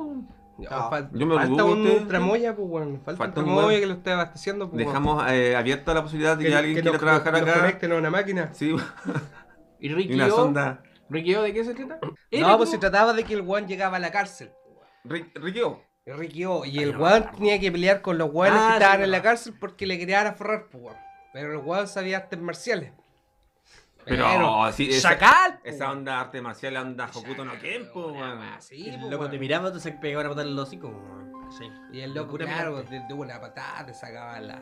Ya, Ah, fal- yo me falta un tramoya, pues. Falta, Falta un tramoya que lo esté abasteciendo, pues. Dejamos eh, abierta la posibilidad de que, que, alguien que quiera trabajar acá. conecten a una máquina. Sí, ¿Y y Ricky una O? sonda. ¿Ricky O de qué se trata? No, pues se trataba de que el weón llegaba a la cárcel. Ri- Riquio. El Ricky O, y el weón tenía que pelear con los weones Ah, que estaban sí, en la cárcel porque le querían aferrar, pues. Pero el weón sabía artes marciales. Pero, sí, esa, ¡Chacal! po, esa onda arte marcial, onda Hokuto no Ken, po, Una weón. wea así, el loco te miraba, te se pegaba una patada en el hocico. weón. Sí. Y el loco, claro, de, de una patada te sacaba la,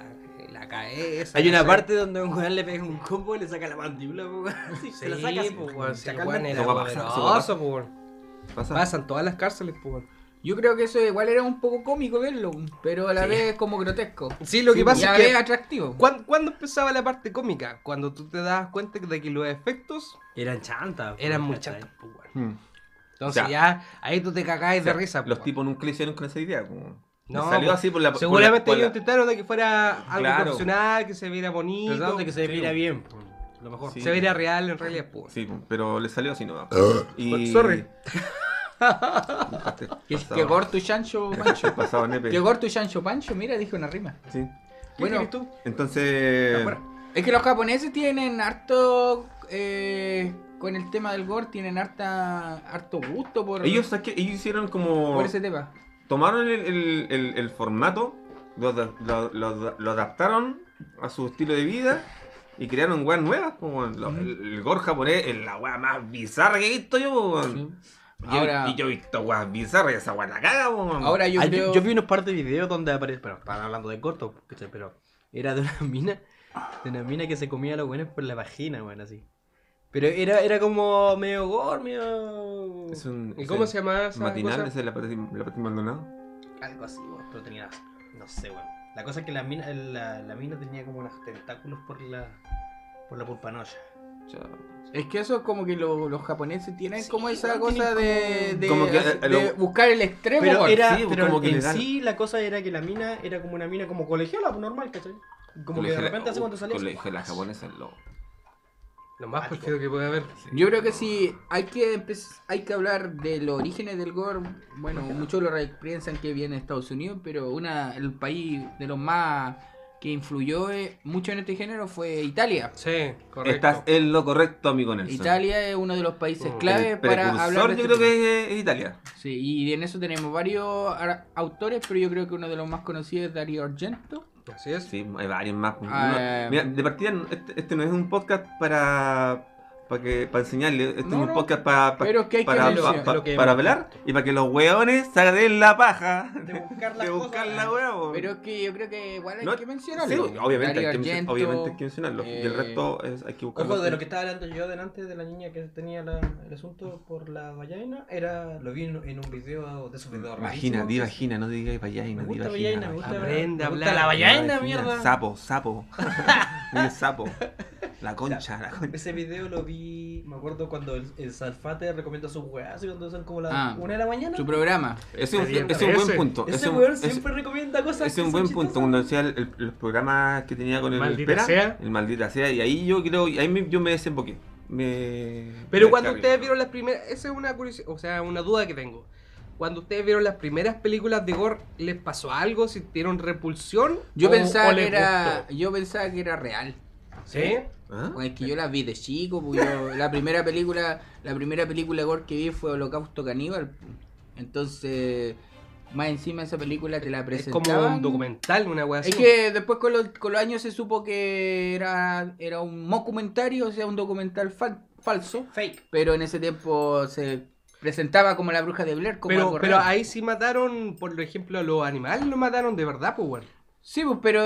la cabeza. Hay una parte donde un weón le pega un combo y le saca la mandíbula, po, weón. Sí, se la saca así, weón. sí, el Chacalmente. weón era Eso va a pasar, eso va a poderoso, weón. Pasa. Pasa en todas las cárceles, pues, weón. Yo creo que eso igual era un poco cómico verlo, pero a la Sí. vez como grotesco. Sí, lo que pasa a es que... vez atractivo. ¿Cuándo, cuándo empezaba la parte cómica? Cuando tú te dabas cuenta de que los efectos Eran chantas. eran muy chantos, pues. Hmm. Entonces O sea, ya, ahí tú te cagás O sea, de risa, pues, Los tipos nunca le hicieron con esa idea, po. No, salió pues, así por la. por la- Seguramente por ellos la- intentaron de que fuera algo Claro. profesional, que se viera bonito, Tratando de que se sí, mira bien, lo mejor. Sí. se viera real en realidad, pues. Sí, pero le salió así no. Y... Sorry. Que, gordo y chancho pancho. pasado. Que gordo y chancho pancho, mira, dije una rima. Sí. ¿Qué Bueno, tú? Entonces. Es que los japoneses tienen harto. eh, con el tema del gore, tienen harta, harto gusto por, Ellos, ¿sabes qué? ellos hicieron como. por ese tema. Tomaron el, el- el- el formato, lo, da- lo- lo- lo adaptaron a su estilo de vida y crearon weas nuevas. weón. Lo- el, el gore japonés es la wea más bizarra que he visto yo. weón. Yo- Ahora- y yo he visto weas bizarras y esa wea la caga. Ahora yo Ah, creo. yo, yo vi unos par de videos donde aparece. Pero estaban hablando de corto, pero era de una mina. De una mina que se comía a los buenos por la vagina, weón, así. Pero era, era como medio gore, medio. Es un- ¿Y es cómo el se llama esa Matinal, cosa? esa es la Pati la Pati Maldonado. Algo así, weón, pero tenía. No sé, weón. La cosa es que la mina, la, la mina tenía como unos tentáculos por la. por la Chao. Es que eso es como que lo- los japoneses tienen Sí, como esa cosa de, como- de, Como que, de eh, buscar el extremo. Pero gore. era, sí, pero como que en sí la cosa era que la mina era como una mina como colegiala, pues, normal, ¿cachai? Como que de repente hace cuando salía. Colegio de la japonesa es lo. Lo más perfecto que puede haber. Yo creo que si hay que hay que hablar de los orígenes del gore, bueno, muchos lo piensan que viene de Estados Unidos, pero una el país de los más que influyó eh, mucho en este género fue Italia. Sí, correcto. Estás en lo correcto, amigo Nelson. Italia es uno de los países Mm. clave para hablar de yo este creo que es Italia. Sí, y en eso tenemos varios autores, pero yo creo que uno de los más conocidos es Dario Argento. Así es. Sí, hay varios más. Ah, Uno- eh. mira, de partida, este, este no es un podcast para, para que para enseñarle. Este No, es un no, podcast para pero es que hay que para, pa- para hablar y para que los hueones se den la paja De buscar de buscar la wea. po. Pero es que yo creo que igual hay No, que mencionarlo. Sí, obviamente, hay que, obviamente hay que mencionarlo. y el eh, resto es, hay que buscarlo. Ojo, de lo que estaba hablando yo delante de la niña que tenía la- el asunto por la vagina, era, lo vi en, en un video de esos videos Vagina, di vagina, no digas vagina, di vagina. Aprende a hablar. la vagina, mierda. Sapo, sapo. Sapo. La concha, la concha. Ese video lo vi, me acuerdo cuando el, el Salfate recomienda sus weas y cuando son como las Ah, una de la mañana. Su programa. Ese es un, es un buen punto. Ese es weón siempre recomienda cosas. Ese es un que buen son punto, cuando decía el, el- los programas que tenía con el Maldita Pera, sea. el maldita sea, y ahí yo creo, y ahí me- yo me desemboqué. Me, Pero me cuando descargué. ustedes vieron las primeras, esa es una curiosidad, o sea, una duda que tengo. Cuando ustedes vieron las primeras películas de Gore, ¿les pasó algo? ¿Sintieron repulsión? Yo ¿O- pensaba o que era. gustó? Yo pensaba que era real. ¿Sí? ¿Ah? Es que yo la vi de chico, pues yo- la primera película, la primera película gore que vi fue Holocausto Caníbal. pues. Entonces, más encima esa película te la Es presentaban. como un documental, una así. Es que después con los, con los años se supo que era, era un documentario, o sea, un documental fal- falso. Fake. Pero en ese tiempo se presentaba como la bruja de Blair, como Pero, algo pero real. ahí sí mataron, por ejemplo, a los animales, los mataron de verdad, pues bueno. Sí, pues, pero,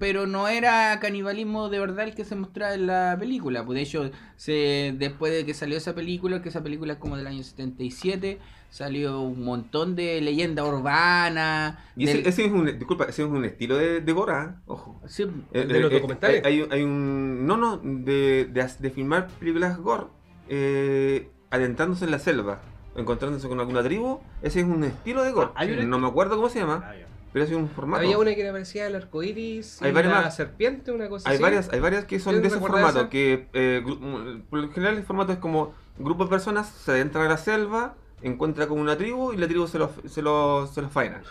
pero no era canibalismo de verdad el que se mostraba en la película. Pues de hecho, se, después de que salió esa película, que esa película es como del año 77, salió un montón de leyendas urbanas. Y ese, del- ese es un, disculpa, ese es un estilo de, de Gora, ojo. Sí, Eh, ¿De los eh, documentales? Hay, hay- hay un. No, no, de, de, de filmar películas gore eh, adentrándose en la selva, encontrándose con alguna tribu. Ese es un estilo de gore. Ah, no me acuerdo cómo se llama, Ah, ya. Pero es un formato. Había una que le parecía el arco iris, Hay y varias la más. serpiente, una cosa Hay así. varias, hay varias que son ¿Tienes de ese formato, esa? que eh, mm, por lo general el formato es como grupo de personas se adentran a la selva, encuentra con una tribu y la tribu se los se lo, se los faena.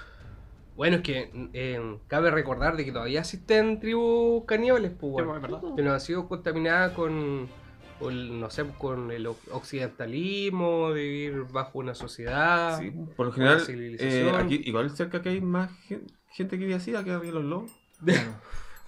Bueno, es que eh, cabe recordar de que todavía existen tribus caníbales, pues, Sí, bueno, pues, que no han sido contaminadas con, con, no sé, con el o- occidentalismo, de vivir bajo una sociedad. Sí, por lo general, eh, aquí, igual cerca que hay más gen- gente que vive así, acá había los lobos.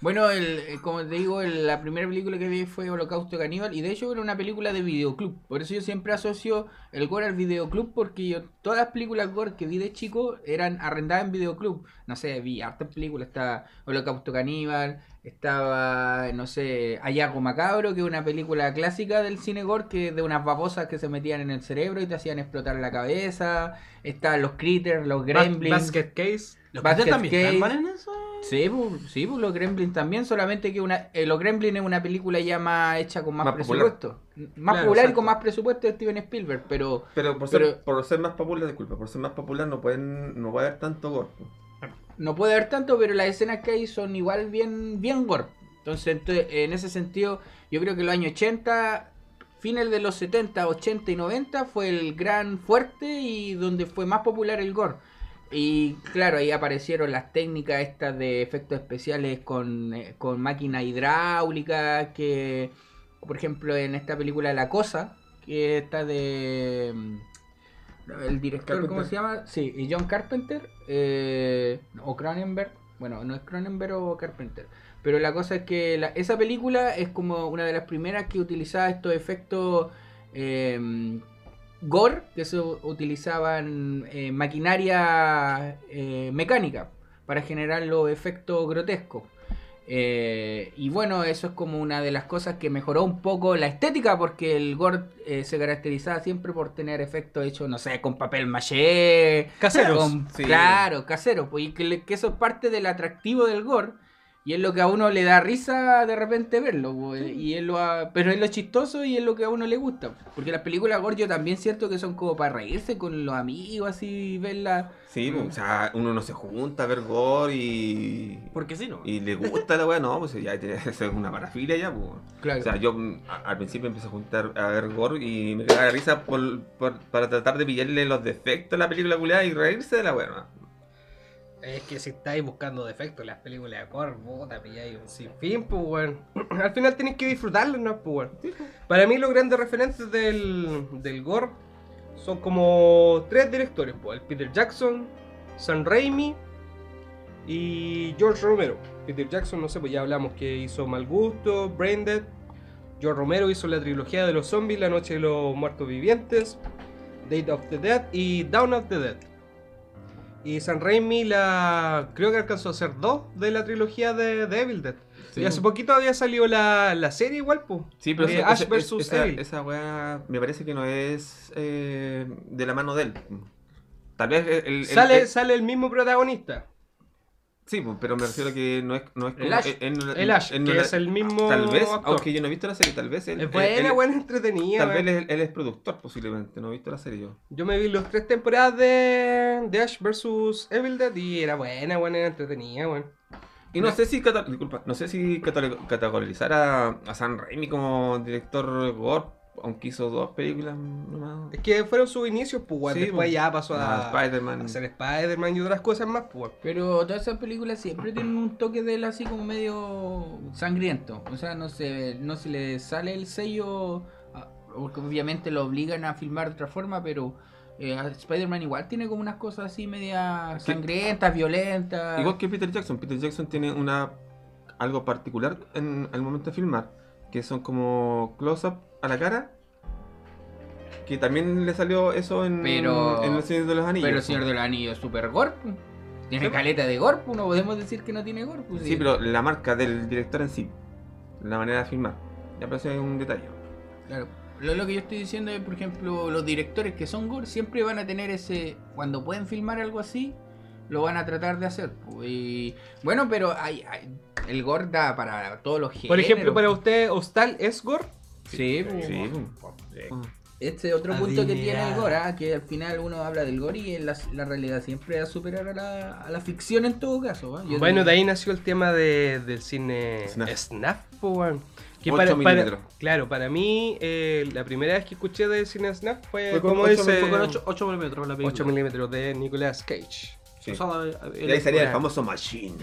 Bueno, el, eh, como te digo, el- la primera película que vi fue Holocausto Caníbal y de hecho era una película de videoclub. Por eso yo siempre asocio el gore al videoclub porque yo todas las películas gore que vi de chico eran arrendadas en videoclub. No sé, vi hartas películas, estaba Holocausto Caníbal, estaba, no sé, Ayago Macabro, que es una película clásica del cine gore que es de unas babosas que se metían en el cerebro y te hacían explotar la cabeza. Estaban los critters, los Bas- gremlins. Basket Case. ¿Los Basket Basket también Case. están en eso? Sí, pues, sí, pues los Gremlins también, solamente que una, eh, los Gremlins es una película ya más hecha con más, Más popular. presupuesto. Más Claro, popular y con más presupuesto de Steven Spielberg, pero Pero por ser, por ser más popular, disculpa, por ser más popular no pueden no puede haber tanto gore. No puede haber tanto, pero las escenas que hay son igual bien, bien gore. Entonces, ento- en ese sentido, yo creo que los años 80, fines de los 70, 80 y 90 fue el gran fuerte y donde fue más popular el gore. Y claro, ahí aparecieron las técnicas estas de efectos especiales con, eh, con máquinas hidráulicas, que por ejemplo en esta película La Cosa, que está de... El director, ¿cómo se llama? Sí, y John Carpenter, eh, o Cronenberg, bueno, no es Cronenberg o Carpenter, pero la cosa es que la- esa película es como una de las primeras que utilizaba estos efectos eh, gore, que se utilizaban eh, maquinaria eh, mecánica para generar los efectos grotescos. Eh, y bueno, eso es como una de las cosas que mejoró un poco la estética, porque el gore eh, se caracterizaba siempre por tener efectos hechos, no sé, con papel maché, Caseros. con- sí. Claro, caseros, pues, y que, eso es parte del atractivo del gore. Y es lo que a uno le da risa de repente verlo, pues, y es lo, a- pero es lo chistoso y es lo que a uno le gusta. Porque las películas gore yo también siento que son como para reírse con los amigos, así, verlas. Sí, pues, o sea, uno no se junta a ver gore y. Porque sí, ¿no? Y le gusta la weá, no, pues ya es una parafilia ya, pues. Claro. O sea, yo a- al principio empecé a juntar a ver gore y me cagaba de risa por, por- para tratar de pillarle los defectos a la película culiada y reírse de la weá. ¿no? Es que si estáis buscando defectos en las películas de gore, puta, pilláis un sinfín, pues, weón. Al final tenéis que disfrutarlo, ¿no? Pues, weón. Para mí, los grandes referentes del, del gore son como tres directores, pues: el Peter Jackson, Sam Raimi y George Romero. Peter Jackson, no sé, pues ya hablamos que hizo Mal Gusto, Braindead. George Romero hizo la trilogía de los zombies, La Noche de los Muertos Vivientes, Date of the Dead y Dawn of the Dead. Y San Raimi la creo que alcanzó a hacer dos de la trilogía de, de Evil Dead. Sí. Y hace poquito había salido la, la serie igual, pues. Sí, pero esa- Ash vs. esa, Evil. esa weá me parece que no es eh, de la mano de él. Tal vez el, el- sale, el- sale el mismo protagonista. Sí, pues, pero me refiero a que no es, no es El como- Ash. eh, él no- El Ash, que es el mismo Tal vez, actor. aunque yo no he visto la serie, tal vez él, Es buena, él- buena, entretenida. Tal vez él, él es productor posiblemente, no he visto la serie yo. Yo me vi las tres temporadas de, de Ash vs. Evil Dead y era buena, buena, era entretenida, weón. Y no sé si disculpa, no sé si categorizar a, a Sam Raimi como director gore, aunque hizo dos películas nomás. Es que fueron sus inicios, pues, weón. Sí, Después pues. ya pasó a, Spider-Man. a hacer Spider-Man y otras cosas más, pues. Pero todas esas películas siempre tienen un toque de él así como medio sangriento. O sea, no se, no se le sale el sello, porque obviamente lo obligan a filmar de otra forma, pero eh, a Spider-Man igual tiene como unas cosas así medias Sí. sangrientas, violentas. Igual que Peter Jackson. Peter Jackson tiene una algo particular en el momento de filmar, que son como close-up a la cara. Que también le salió eso en, Pero- en El Señor de los Anillos. Pero el Señor de los Anillos es super gore. pues. Tiene Sí. caleta de gore, pues, no podemos decir que no tiene gore. pues, Sí, pero la marca del director en sí, la manera de filmar, ya parece un detalle. Claro. Lo, lo que yo estoy diciendo es, por ejemplo, los directores que son gore siempre van a tener ese. Cuando pueden filmar algo así, lo van a tratar de hacer. Y, bueno, pero hay, hay- el gore da para todos los géneros. Por ejemplo, para usted, ¿Hostal es gore? Sí, Sí. Este otro punto que tiene el gore, ah, que al final uno habla del gore y en la, la realidad siempre va a superar a la, a la ficción en todo caso. ah. Yo Bueno, digo- de ahí nació el tema de- del cine Snap. Snap, weón. Que Ocho para, para- milímetros. claro, para mí, eh, la primera vez que escuché del cine Snap fue, Fue con como dice fue con 8 milímetros la película. 8 milímetros de Nicolas Cage. Sí. O sea, Y el- ahí salía el Claro. famoso Machine.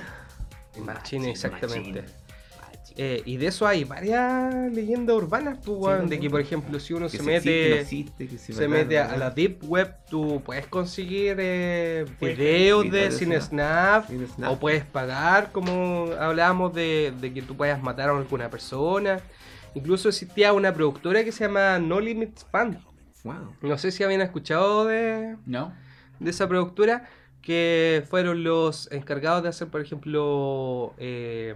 Machine, exactamente. Machine. Eh, y de eso hay varias leyendas urbanas, pues, weón, de que, por ejemplo, si uno Que se mete... existe, no existe, que si se verdad, mete a, verdad. a la deep web, tú puedes conseguir eh, videos de de Cine Snap. Snap, Cine o puedes pagar, como hablábamos de, de que tú puedas matar a alguna persona. Incluso existía una productora que se llama No Limits Band. Wow. No sé si habían escuchado de, ¿No? de esa productora, que fueron los encargados de hacer, por ejemplo, eh,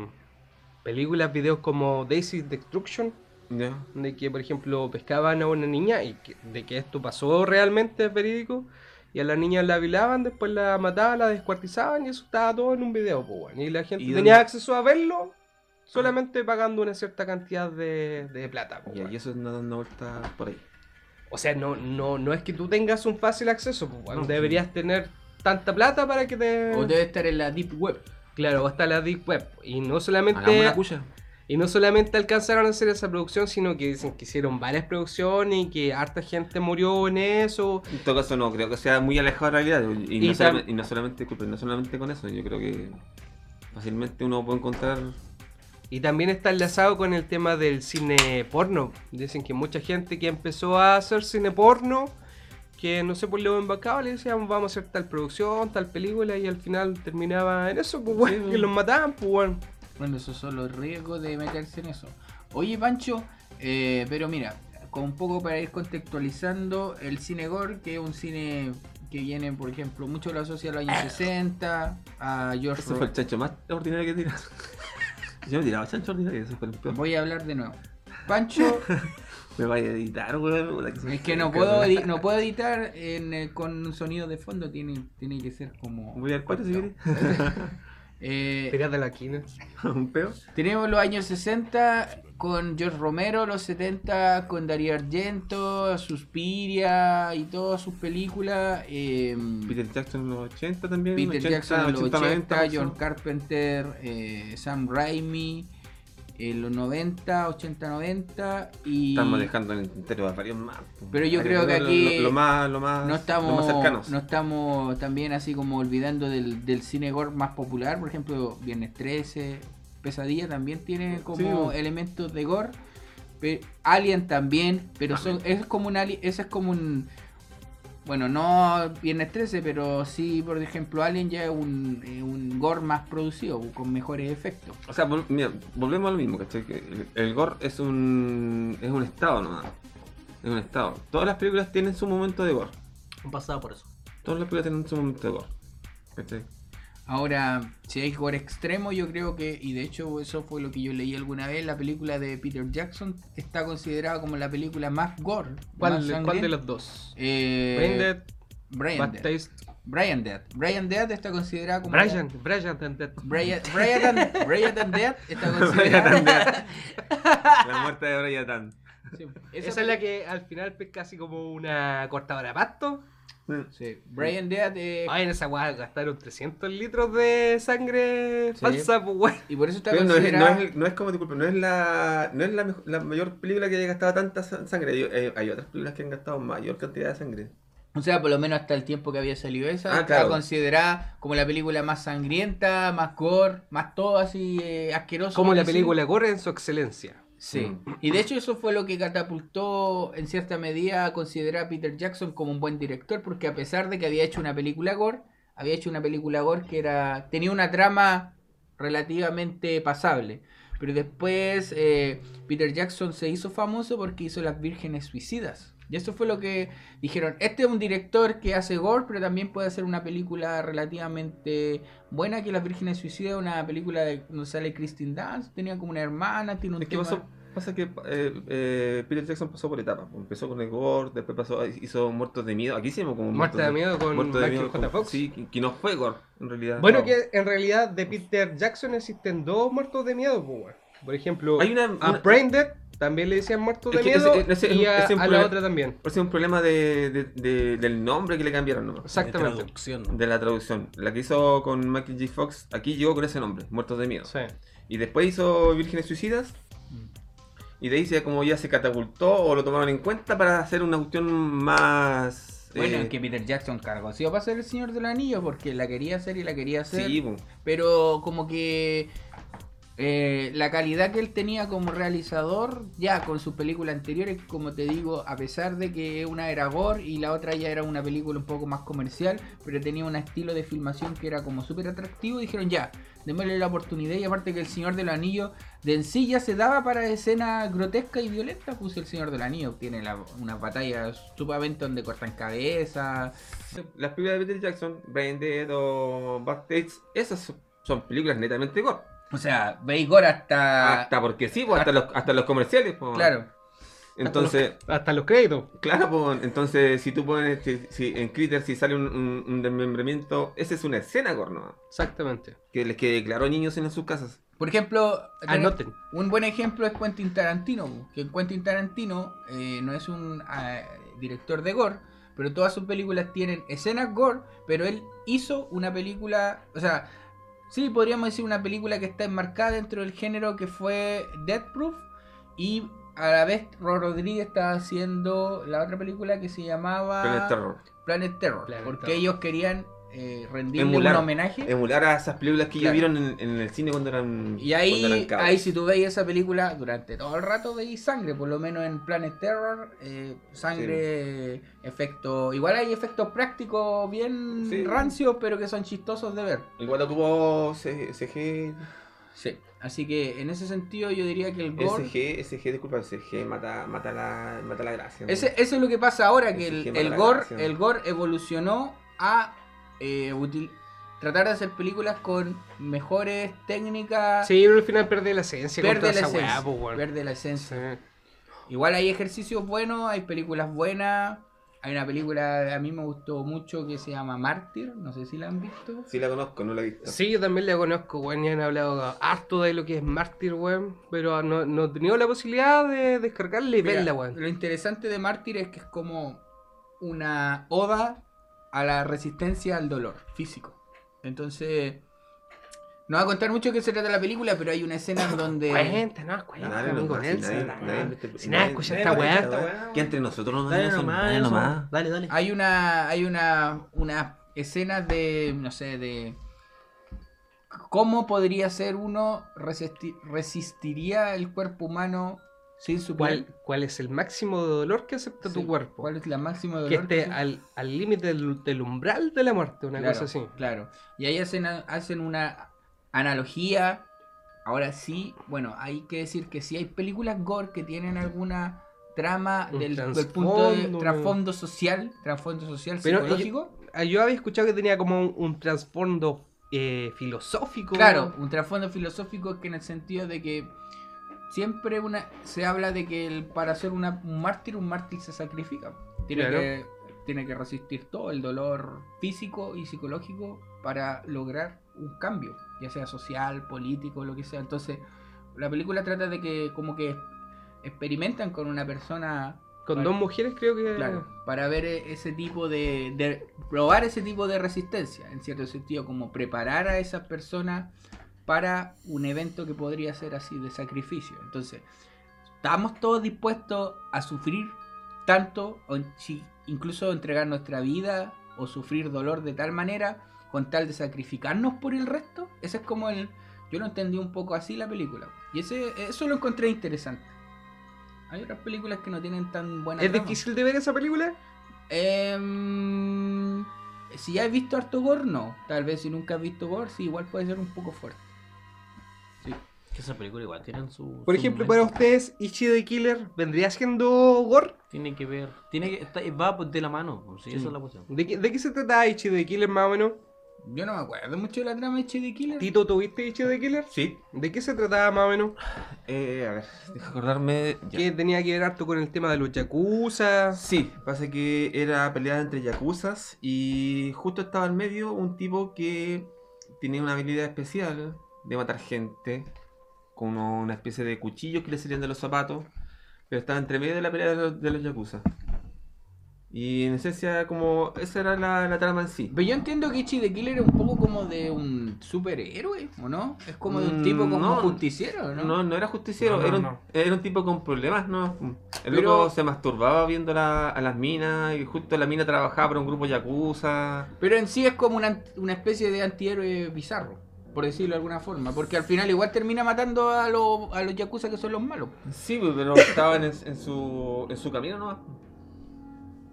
películas, videos como Daisy's Destruction de que por ejemplo pescaban a una niña y que- de que esto pasó realmente es verídico y a la niña la violaban, después la mataban, la descuartizaban y eso estaba todo en un video, pues, weón. y la gente ¿Y tenía acceso a verlo solamente pagando una cierta cantidad de, de plata. pues, y eso no da una vuelta por ahí. O sea, no, no, no es que tú tengas un fácil acceso, pues. No. deberías tener tanta plata para que te... O debe estar en la deep web. Claro, hasta la Deep Web. Y no solamente... Y no solamente alcanzaron a hacer esa producción, sino que dicen que hicieron varias producciones y que harta gente murió en eso. En todo caso, no creo que sea muy alejado de la realidad. Y, Y no, solamente, y no solamente, disculpe, no solamente con eso, yo creo que fácilmente uno puede encontrar. Y también está enlazado con el tema del cine porno. Dicen que mucha gente que empezó a hacer cine porno, que no sé por lo embacaba, le decían vamos a hacer tal producción, tal película, y al final terminaba en eso, pues bueno, Sí, que los mataban, pues bueno. Bueno, esos son los riesgos de meterse en eso. Oye, Pancho, eh, pero mira, con un poco para ir contextualizando, el cine gore, que es un cine que viene, por ejemplo, mucho lo asocia a los años 60, a George Ese fue el chancho más ordinario que tiras. Yo me tiraba chancho ordinario, ese fue el peor. Voy a hablar de nuevo. Pancho, Me vaya a editar, weón. es que no puedo, edi- no puedo editar en, eh, con un sonido de fondo, tiene, tiene que ser como... Voy al cuarto si querés. Eh, de la quina. Un peo. Tenemos los años 60 con George Romero, los 70 con Darío Argento, Suspiria y todas sus películas. eh, Peter Jackson en los 80 también. Peter 80, Jackson en los 80, 90, John. Carpenter, eh, Sam Raimi en los 90, 80, 90 y Estamos dejando en el tintero varios más. Pero yo creo que aquí Lo, lo más, lo más, no lo estamos, más cercanos. no estamos también así como olvidando del, del cine gore más popular, por ejemplo, Viernes 13, Pesadilla también tiene como Sí, elementos de gore. Pe- Alien también, pero son, es como un ali- ese es como un Bueno, no Viernes 13, pero sí, por ejemplo, Alien ya es un, eh, un gore más producido, con mejores efectos. O sea, vol- mira, volvemos a lo mismo, ¿cachai? Que el, el gore es un, es un estado nomás. Es un estado. Todas las películas tienen su momento de gore. Han pasado por eso. Todas las películas tienen su momento de gore. ¿Cachai? Ahora, si hay gore extremo, yo creo que, y de hecho eso fue lo que yo leí alguna vez, la película de Peter Jackson está considerada como la película más gore. más ¿Cuál, de los dos? Eh, Brain Dead, Brian Bad Dead. Taste, Brian Dead. Brian Dead está considerada como... Brian, Brian and Dead. Brian, Brian, Brian Dead está considerada... La muerte de Brian Tan. Sí, Esa es la que al final pesca así como una cortadora de pasto. Sí, Brian Dead eh, Ay, en esa weá gastaron 300 litros de sangre Sí. falsa, pues y por eso está Pero no es, no, considerada... es, no es como, disculpa, no es la, no es la, mejo- la mayor película que haya gastado tanta sa- sangre. Hay, hay- hay otras películas que han gastado mayor cantidad de sangre. O sea, por lo menos hasta el tiempo que había salido esa, Ah, está claro. considerada como la película más sangrienta, más gore, más todo así eh, asqueroso. Como la decir. película corre en su excelencia. Sí. Mm. Y de hecho eso fue lo que catapultó en cierta medida a considerar a Peter Jackson como un buen director, porque a pesar de que había hecho una película gore, había hecho una película gore que era tenía una trama relativamente pasable. Pero después eh, Peter Jackson se hizo famoso porque hizo Las Vírgenes Suicidas. Y eso fue lo que dijeron, este es un director que hace gore, pero también puede hacer una película relativamente buena, que Las Vírgenes Suicidas, una película de donde sale Kristen Dunst, tenía como una hermana, tiene un Es que pasó, pasa que eh, eh, Peter Jackson pasó por etapas. pues. Empezó con el gore, después pasó, hizo Muertos de Miedo. Aquí hicimos como Muerte de miedo con Muertos de Michael Miedo J. con- Fox. Sí, que, que no fue gore, en realidad. Bueno, No. que en realidad de Peter Jackson existen dos muertos de miedo, pues. Por ejemplo, Hay una... a una- Brain Dead también le decían muertos Es de que miedo ese- y a, ese es un a la otra también. Parece un problema de, de- de- del nombre que le cambiaron nomás. Exactamente. De traducción. De la traducción. La que hizo con Michael J. Fox, aquí llegó con ese nombre, Muertos de Miedo. Sí. Y después hizo Vírgenes Suicidas. Y de ahí se, como ya se catapultó o lo tomaron en cuenta para hacer una cuestión más... Bueno, eh, es que Peter Jackson cargó. Sí, va a ser el Señor del Anillo porque la quería hacer y la quería hacer. Sí. Pero como que eh, la calidad que él tenía como realizador, ya con sus películas anteriores, como te digo, a pesar de que una era gore y la otra ya era una película un poco más comercial, pero tenía un estilo de filmación que era como súper atractivo, dijeron ya, démosle la oportunidad. Y aparte que el Señor del Anillo de en sí ya se daba para escenas grotescas y violentas, pues el Señor del Anillo tiene unas batallas sumamente donde cortan cabezas. Las películas de Peter Jackson, Brain Dead o Taste, esas son películas netamente gore. O sea, veis gore hasta... Hasta porque sí, pues, hasta, los, hasta los comerciales. pues. Claro. Entonces, Hasta los créditos. claro, pues, entonces si tú pones si, si en Critter si sale un, un- un desmembramiento, esa es una escena gore, ¿no? Exactamente. Que les que declaró niños en sus casas. Por ejemplo, Anoten. un buen ejemplo es Quentin Tarantino, que Quentin Tarantino eh, no es un ah, director de gore, pero todas sus películas tienen escenas gore, pero él hizo una película, o sea, sí, podríamos decir una película que está enmarcada dentro del género que fue Death Proof y a la vez Ro Rodríguez estaba haciendo la otra película que se llamaba Planet Terror. Planet Terror, Planet porque Terror. ellos querían eh, rendirle Emular. un homenaje. Emular a esas películas que Claro. ya vieron en, en el cine cuando eran Y cuando ahí, eran ahí si tú veis esa película, durante todo el rato veis sangre, por lo menos en Planet Terror, eh, sangre, efecto, igual hay efectos prácticos bien Sí. rancios, pero que son chistosos de ver. Igual tuvo CG, Sí. Así que en ese sentido yo diría que el gore... SG, SG, disculpa, SG mata, mata, la, mata la gracia. ¿no? Ese, eso es lo que pasa ahora, que el, el gore, gracia. el gore evolucionó a eh, util- tratar de hacer películas con mejores técnicas, Sí, pero al final pierde la esencia con pierde toda la esa esencia. pues, pierde la esencia. Sí. Igual hay ejercicios buenos, hay películas buenas. Hay una película que a mí me gustó mucho que se llama Mártir, no sé si la han visto. Sí la conozco, no la he visto. Sí, yo también la conozco, weón, y han hablado harto de lo que es Mártir, weón, pero no, no he tenido la posibilidad de descargarla y Mira, verla, weón. Lo interesante de Mártir es que es como una oda a la resistencia al dolor físico. Entonces, no voy a contar mucho de qué se trata la película, pero hay una escena en donde... Cuéntanos, cuéntanos, Nadie amigo Nelson. Si nadie escucha esta weá. Que entre nosotros nos Dale dale nomás, dale nomás. Dale, dale. Hay una, hay una, una escena de, no sé, de cómo podría ser uno resisti- resistiría el cuerpo humano sin ¿Cuál, cuál es el máximo de dolor que acepta Sí, tu cuerpo? ¿Cuál es la máxima dolor que esté se- al al límite del, del umbral de la muerte, una claro, cosa así. Claro. Y ahí hacen, hacen una analogía. Ahora sí, bueno, hay que decir que sí hay películas gore que tienen alguna trama del, del punto de trasfondo, social, trasfondo social, Pero psicológico. Ah, Yo había escuchado que tenía como un, un trasfondo eh, filosófico. Claro, un trasfondo filosófico que en el sentido de que siempre una se habla de que el- para ser una- un mártir, un mártir se sacrifica. Tiene, Claro. que, tiene que resistir todo el dolor físico y psicológico para lograr un cambio, ya sea social, político, lo que sea. Entonces, la película trata de que como que experimentan con una persona Con dos mujeres creo que... Claro, para ver e- ese tipo de, de- probar ese tipo de resistencia, en cierto sentido, como preparar a esas personas para un evento que podría ser así de sacrificio. Entonces, estamos todos dispuestos a sufrir tanto, o incluso entregar nuestra vida o sufrir dolor de tal manera con tal de sacrificarnos por el resto. Ese es como el... Yo lo entendí un poco así la película. Y ese, eso lo encontré interesante. Hay otras películas que no tienen tan buena ¿Es trama. difícil de ver esa película? Em, si ya has visto harto gore, no. Tal vez si nunca has visto gore, sí, igual puede ser un poco fuerte. Que esa película igual tienen su. Por su ejemplo, momento. para ustedes, Ichi the Killer, ¿vendría siendo gore? Tiene que ver. Tiene que, está- va de la mano. pues, Sí, Sí. esa es la cuestión. ¿De qué, de qué se trata Ichi the Killer más o menos? Yo no me acuerdo mucho de la trama de HD Killer. Tito, ¿tuviste Ichi the Killer? Sí. ¿De qué se trataba más o menos? Eh, a ver, deja acordarme. ya. Que tenía que ver harto con el tema de los yakuza. Sí, pasa que era pelea entre yakuzas y justo estaba en medio un tipo que tenía una habilidad especial de matar gente con una especie de cuchillos que le salían de los zapatos, pero estaba entre medio de la pelea de los, de los yakuza. Y en esencia, como esa era la, la trama en sí. Pero yo entiendo que Ichi the Killer es un poco como de un superhéroe, ¿o no? Es como de un Mm, tipo como no. justiciero, ¿no? No, no era justiciero, No, no, era, un, no. era un tipo con problemas, ¿no? El Pero- loco se masturbaba viendo la- a las minas y justo la mina trabajaba para un grupo yakuza. Pero en sí es como una, una especie de antihéroe bizarro, por decirlo de alguna forma. Porque al final igual termina matando a, los a los yakuza que son los malos. Sí, pues, pero estaban en, en su, en su camino nomás.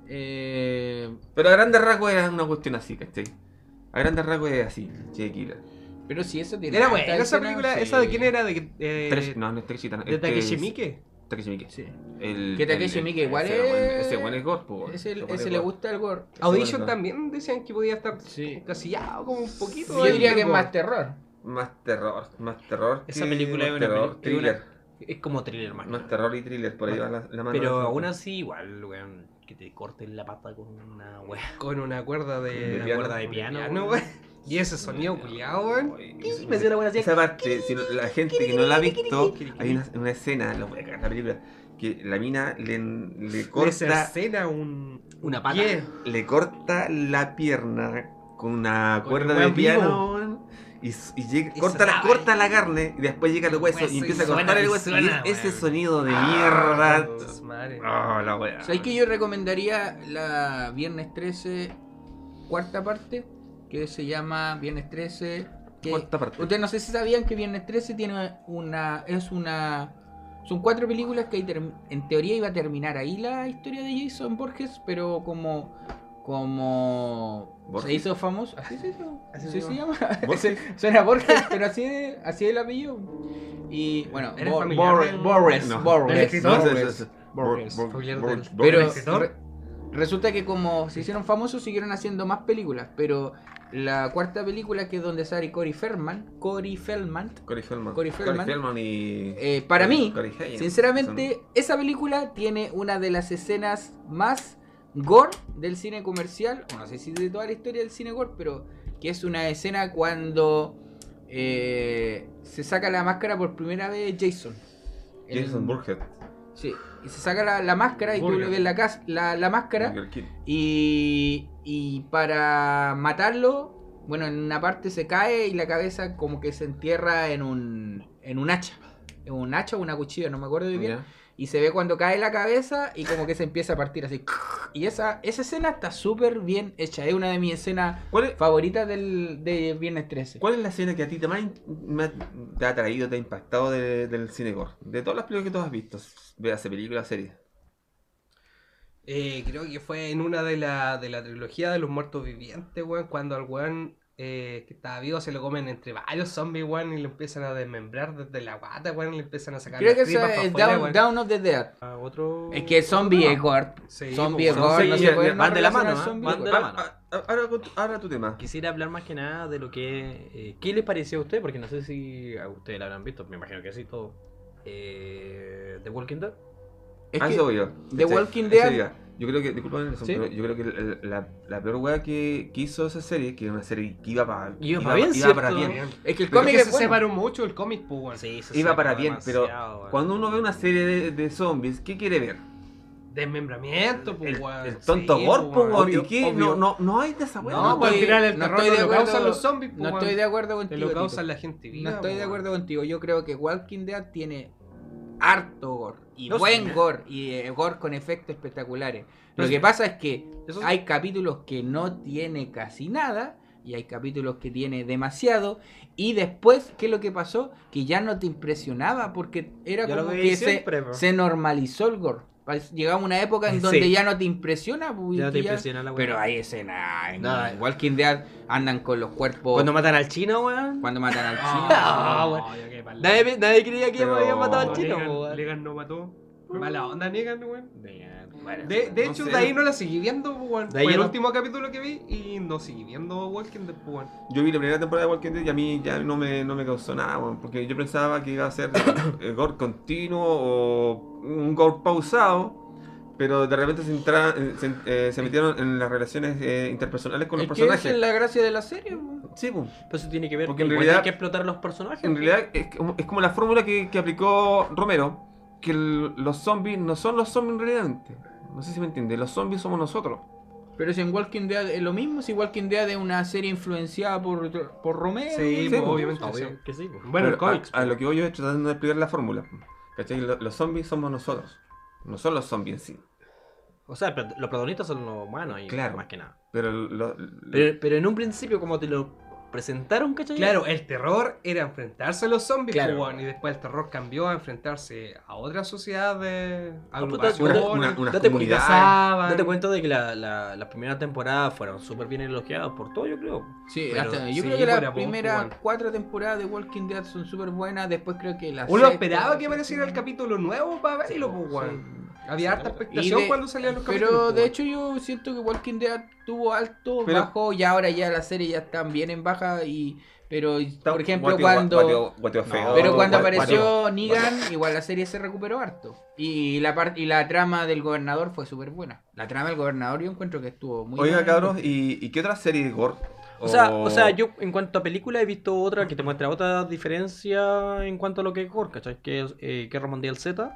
Eh, Pero a grandes rasgos era una cuestión así, ¿cachai? A grandes rasgos es así, Killer. pero si eso tiene... Era buena esa película. sí. ¿Esa de quién era? ¿De, eh, Takeshi- no, no es ¿De este? Takeshi Miike. Sí. El- Que Takeshi Miike igual ese buen- es- Ese buen es gore, pues, Ese, ese le gusta el gore. Audition bueno. también decían que podía estar Sí. encasillado como un poquito. Yo diría que es más terror. Más terror, más terror. Esa película es una terror, thriller. Es como thriller más. Más terror y thriller, por ahí va la, la mano. Pero aún así, igual, weón, que te corten la pata con una weá. Con una cuerda de, De Una piano. cuerda de piano, piano, weón. Y ese sonido culiado, weón. la. Esa parte, si no- la gente que no la ha visto, hay una, una escena, lo voy a cagar la película, que la mina le, le corta, cercena un... Una pata. pie. le corta la pierna con una Con cuerda de piano weón, y, s- y llega- Y corta, la, corta la carne y después llega el hueso hueso y y empieza a cortar el hueso y suena, es- ese sonido de Ah, mierda. Ah, la wea. ¿Sabes que yo recomendaría la Viernes 13, cuarta parte? Que se llama Viernes 13. Que Cuarta parte. Ustedes no sé si sabían que Viernes 13 tiene una. Es una. Son cuatro películas que en teoría iba a terminar ahí la historia de Jason Borges, pero como. Como. Se ¿Borges? hizo famoso. Así se hizo. Así Así se se llama. ¿Borges? Suena Borges, pero así es, así es el apellido. Y bueno, ¿Eres Bor- familiar Bor- del- Borges, No. Borges, Borges. Borges. Bor- Familiar Bor- del- Borges. Pero re- resulta que como se hicieron famosos, siguieron haciendo más películas. Pero la cuarta película, que es donde sale Cory Feldman, Cory Feldman, Cory Feldman. Cory Feldman. y. eh, para mí, Hagen. sinceramente, esa película tiene una de las escenas más gore del cine comercial. No sé si de toda la historia del cine gore, pero que es una escena cuando eh, se saca la máscara por primera vez Jason. Son El- Jason Burkhead. Sí, y se saca la, la máscara y tú Burger. le ves la, cas- la, la máscara. Y, y para matarlo, bueno, en una parte se cae y la cabeza como que se entierra en un, en un hacha. En un hacha o una cuchilla, no me acuerdo muy bien. Y se ve cuando cae la cabeza y como que se empieza a partir así. Y esa, esa escena está súper bien hecha. Es una de mis escenas ¿Cuál es, favoritas del, de Viernes 13. cuál es la escena que a ti te, más te ha traído, te ha impactado de- del cine gore? De todas las películas que tú has visto, veas películas, series. Eh, creo que fue en una de la, de la trilogía de los muertos vivientes, weón, cuando al weón eh, que estaba vivo se lo comen entre varios zombies, weón, y lo empiezan a desmembrar desde la guata, weón, y le empiezan a sacar Creo las que tripas pa' es afuera, Down, weón. Down of the Dead. Ah, otro... Es que zombie es gore. Sí, zombie pues, es gore. sí, no ya, se puede ya, no van de la mano, ¿eh? zombie Van de la mano. Ah, ah, Ahora, ahora tu tema. Quisiera hablar más que nada de lo que... eh, ¿Qué les pareció a ustedes? Porque no sé si a ustedes la habrán visto, me imagino que sí, todo. Eh, The Walking Dead. Es Ah, que eso voy yo. The. Walking Dead-. Yo creo que, pero yo creo que la, la peor weá que, que hizo esa serie, que era una serie que iba para Iba pa' bien, iba para bien. es que el cómic se bueno. separó mucho el cómic, pues. Sí, se Iba para bien, pero cuando uno ve una serie de, de zombies, ¿qué quiere ver? Desmembramiento, pues, El, tonto Sí, gore, pues. No, no, no hay de esa weá. No, No, pues al final el no terror estoy de lo acuerdo- causan los zombies, pues, No estoy de acuerdo contigo. Lo causan la gente viva. No estoy pues, de acuerdo contigo. Yo creo que Walking Dead tiene harto gore. Y No, buen gore. Y eh, gore con efectos espectaculares. Lo que pasa es que Eso hay capítulos que no tiene casi nada. Y hay capítulos que tiene demasiado. Y después, ¿qué es lo que pasó? Que ya no te impresionaba porque era Ya lo como que se, siempre, po. se normalizó el gore. Llegaba una época en Sí. donde ya no te impresiona. pues, Ya te impresiona la weá. Pero hay escenas en No, Walking Dead andan con los cuerpos Cuando matan al chino, weón. cuando matan al chino. Ah, No, qué pal- Nadie, nadie creía que Pero- habían matado al No, chino, weón. Negan no mató. Mala onda, Negan, weón. Bueno, De, de no hecho, sé. de ahí no la seguí viendo, pues, weón. De ahí Fue el no- último capítulo que vi y no seguí viendo Walking Dead, pues, weón. Yo vi la primera temporada de Walking Dead y a mí ya no me, no me causó nada, weón, porque yo pensaba que iba a ser eh, gore continuo o un gore pausado, pero de repente se, entra- eh, se, eh, se metieron en las relaciones eh, interpersonales con los Es que esa personajes. es la gracia de la serie. po. Sí, pues. Pues eso tiene que ver Porque en realidad- hay que explotar los personajes. En realidad es como, es como la fórmula que, que aplicó Romero, que el- los zombies no son los zombies realmente. No sé si me entiende, los zombies somos nosotros. Pero si en Walking Dead es lo mismo, si Walking Dead es una serie influenciada por, por Romero. Sí, Sí, obviamente. Obvio sí. que sí, pues. Bueno, el a- lo que voy yo es tratando de explicar la fórmula. ¿Cachai? Lo- Los zombies somos nosotros. No son los zombies en sí. O sea, pero los protagonistas son los humanos y Claro. más que nada. Pero, lo- lo- Pero, pero en un principio, como te lo presentaron, ¿cachai? Claro, el terror era enfrentarse a los zombies, Claro. pues, y después el terror cambió a enfrentarse a otra sociedad de agrupaciones. una, una, una Date cuenta de que la, la, las primeras temporadas fueron súper bien elogiadas por todo, yo creo. Sí, Pero hasta- yo sí, creo que las primeras cuatro temporadas de Walking Dead son súper buenas. Después creo que la Uno sexta- esperaba que apareciera el capítulo nuevo para verlo, pues, weón. Había harta expectación de- cuando salían los capítulos. Pero de hecho yo siento que Walking Dead tuvo alto, Pero- bajo y ahora ya la serie ya están bien en baja y pero Está- por ejemplo guateo- cuando guateo- guateo feo, pero cuando apareció Negan igual la serie se recuperó harto y la parte y la trama del gobernador fue súper buena. La trama del gobernador yo encuentro que estuvo muy Oiga, buena. cabros, ¿y, y qué otra serie de gore? O sea, o sea, yo en cuanto a película he visto otra que te muestra otra diferencia en cuanto a lo que es gore, ¿cachai? Que es eh, Guerra Mundial Z,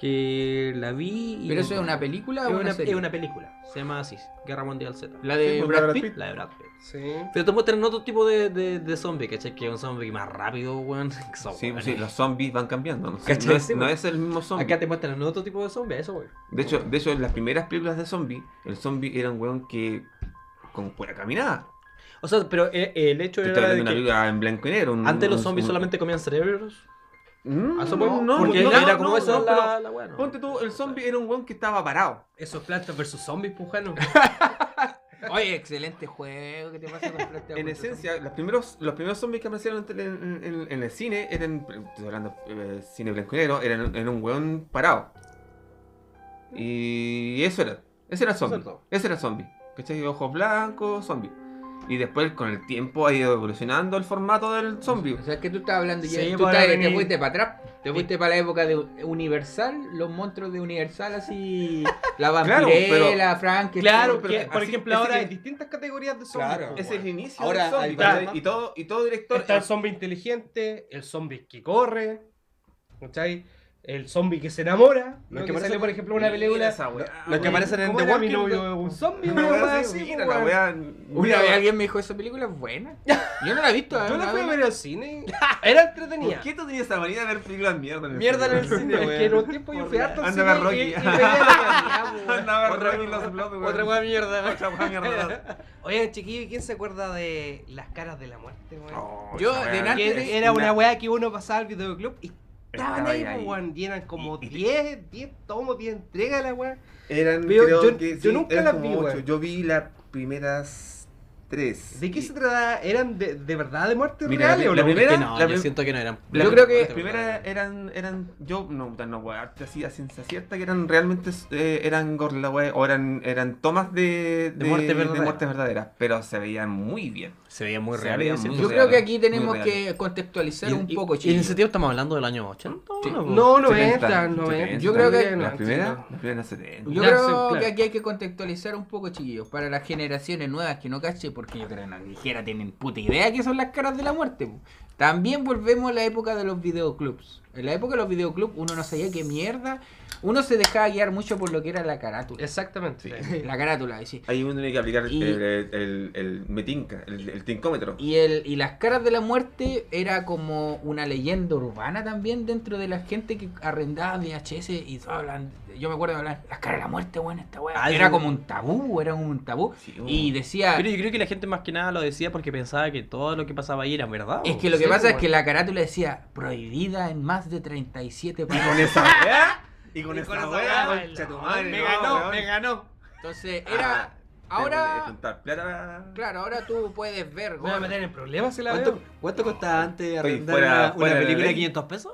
que la vi y... Pero eso es una película es o una, una, serie? es una película, se llama así, Guerra Mundial Z. La de Sí, Brad Brad Pitt. Pitt. La de Brad Pitt. Sí. Pero te muestran otro tipo de, de, de zombie, ¿cachai? Que es un zombie más rápido, weón. Sí, sí, los zombies van cambiando. No, no es, no es el mismo zombie. Acá te muestran otro tipo de zombie, eso, weón. De hecho, de hecho, en las primeras películas de zombie, el zombie era un weón que con buena caminada. O sea, pero eh, el hecho era de una que película en blanco y negro. un- antes los zombies un- solamente comían cerebros. Mm, no, no, porque no, era como no, eso. Ponte tú, el zombie era un weón que estaba parado. Esos plantas versus zombies, pujano. Oye, excelente juego, ¿qué te pasa con Plantas En esencia, los primeros, los primeros zombies que aparecieron en, tele- en- en- en el cine eran, estoy hablando eh, cine blanco y negro, eran, eran un weón parado. Y eso era, ese era el zombie, ese era el zombie. ¿Cachai? Ojos blancos, zombie. Y después con el tiempo ha ido evolucionando el formato del zombie. O sea, que tú estás hablando ya, Sí, tú para estás- te fuiste para atrás, te fuiste para la época de Universal, los monstruos de Universal así, la Claro, vampirela, Frankenstein. Claro, pero que, por así- ejemplo, ahora hay distintas categorías de zombies. Claro. pues, Ese es el inicio Ahora del zombie. Y todo, y todo director. Está el zombie inteligente, el zombie que corre, ¿cachai? El zombie que se enamora. Los ¿no? que que aparecen- sale, por ejemplo, una película. esa weá, Los que aparecen en ¿Cómo The Walking? Dead. Un zombie, Una así, la. Una vez alguien me dijo, esa película es buena. Yo no la he visto. Yo la fui a ver al cine. Era entretenida. ¿Por qué tú tenías esa manía de ver películas mierda en el Mierda en el cine? cine, Es que en un tiempo yo fui harto al cine a ver Rocky. Andaba Rocky los weón. Otra weá mierda. Otra mierda. Oigan, chiquillos, ¿quién se acuerda de las caras de la muerte, weón? Oh, Yo, de- era una weá que uno pasaba al videoclub y estaban Estaba ahí, ahí, ahí. weón. Y eran como Y- y- 10, 10 tomos, 10 entregas la weá. Eran, Pero creo yo- que yo sí, nunca eran las vi, ocho. weón. Yo vi las primeras tres. ¿De qué Y- se trataba? ¿Eran de, de verdad de muertes Mira, reales la- o la no? primera- no, la yo prim- siento que no eran. La- Yo creo que- las primeras eran, eran, yo no, no voy a darte así a ciencia cierta que eran realmente, eh, eran gore la wea, o eran, eran tomas de, De muertes verdaderas, pero se veían muy bien. Se veía muy Se real. veía yo real, creo que aquí tenemos que contextualizar un poco, Y en chicos. ese tiempo estamos hablando del año 80. Sí. ¿no? No, 70, 90, 90. 70. Yo creo que- Las no, primeras, sí, las primeras 70. Yo creo que aquí hay que contextualizar un poco, chiquillos, para las generaciones nuevas que no caché, porque yo creo que ni siquiera tienen puta idea qué son las caras de la muerte. También volvemos a la época de los videoclubs. En la época de los videoclubs uno no sabía qué mierda, uno se dejaba guiar mucho por lo que era la carátula. Exactamente. La carátula, sí. Ahí uno tiene que aplicar Y- el, el, el, el metinca, el, el tincómetro. Y, el, y las caras de la muerte era como una leyenda urbana también dentro de la gente que arrendaba VHS y hablan, yo me acuerdo de hablar, las caras de la muerte, bueno, esta weá. Ah, Era como un tabú, era un tabú. Sí, Y decía, Pero yo creo que la gente más que nada lo decía porque pensaba que todo lo que pasaba ahí era verdad. es que lo que Sí, pasa es que la carátula decía, prohibida en más de 37 Y con países. esa y con Y con esa weá, concha tu madre, Me no, ganó, weón. me ganó. Entonces Ah, era, que ahora, juntar plata. claro, ahora tú puedes ver, Me voy a meter en problemas si la ¿Cuánto, veo. cuánto costaba antes arrendar fuera- una, una fuera película de ley. 500 pesos?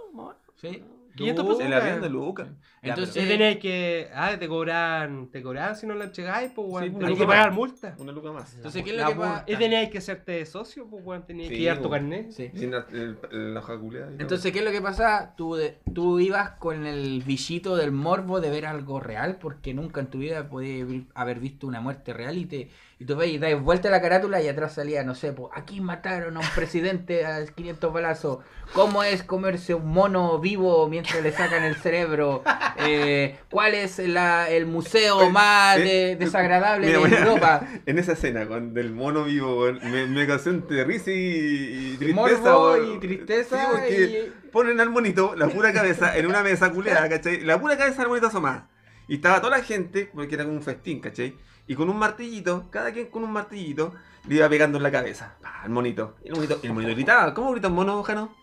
¿sí? 500 No, pesos. El avión de Lucas. Entonces- Te tenéis que. Ah, te cobran. Te cobran si no la entregáis, pues, weón. Sí, Tenéis una que pagar más. multa. Una luca más. Entonces, ¿qué es La lo que pasa? Teníais que hacerte socio, pues, weón. Teníais Sí, que llevar tu carnet. Sí. Sin la, el- el- la todo. Entonces, ¿qué es lo que pasa? Tú, de- tú ibas con el bichito del morbo de ver algo real, porque nunca en tu vida podías haber visto una muerte real y te y tú ves y das vuelta a la carátula y atrás salía, no sé, pues, aquí mataron a un presidente a 500 balazos. ¿Cómo es comerse un mono vivo mientras le sacan el cerebro? Eh, ¿Cuál es la- el museo más eh, de- desagradable Mira, de Europa? En esa escena con del mono vivo, me, me causó entre risa y, y tristeza. Morbo y tristeza Sí, porque ponen al monito, la pura cabeza, en una mesa culeada, ¿cachai? La pura cabeza del monito asomada. Y estaba toda la gente, porque era como un festín, ¿cachai? Y con un martillito, cada quien con un martillito, le iba pegando en la cabeza. Pa, al monito. Y el monito, el monito gritaba. ¿Cómo grita un mono, Jano?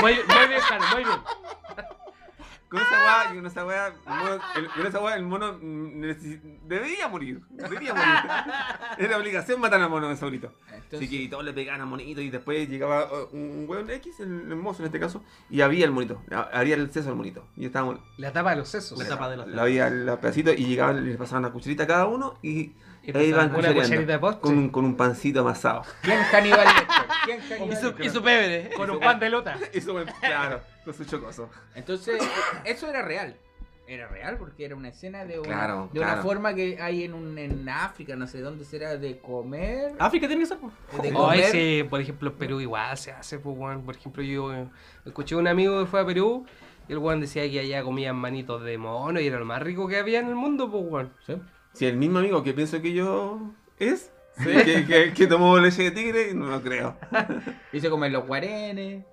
Muy, muy bien, Jano, muy bien. Con esa weá, con esa weá, el mono- el- con esa weá el mono debería morir. Debería morir. Era obligación matar al mono ese bonito. Entonces- Así que todos le pegaban al monito y después llegaba uh, un weón X, el, el mozo en este caso, y había el monito, había el seso del monito. Y estábamos, La tapa de los sesos. La tapa de los la había los pedacitos y llegaban, le pasaban una cucharita a cada uno y, Y ahí iban una cuchareando cucharita de postre. con un, con un pancito amasado. ¿Quién Hannibal Lecter? ¿Quién Hannibal Y su, y su pebre. Con un pan de lota. Eso, claro, con su chocoso. Entonces, eso era real. Era real porque era una escena de una, Claro, de una claro. forma que hay en, un, en África, no sé dónde será, de comer. África tiene que ser. po. De O comer. ese, por ejemplo, en Perú igual se hace, pues. Por ejemplo, yo escuché a un amigo que fue a Perú y el weón decía que allá comían manitos de mono y era lo más rico que había en el mundo, pues, weón. Si el mismo amigo que pienso que yo es, que, que, que tomó leche de tigre, no lo creo. Y se comen los guarenes.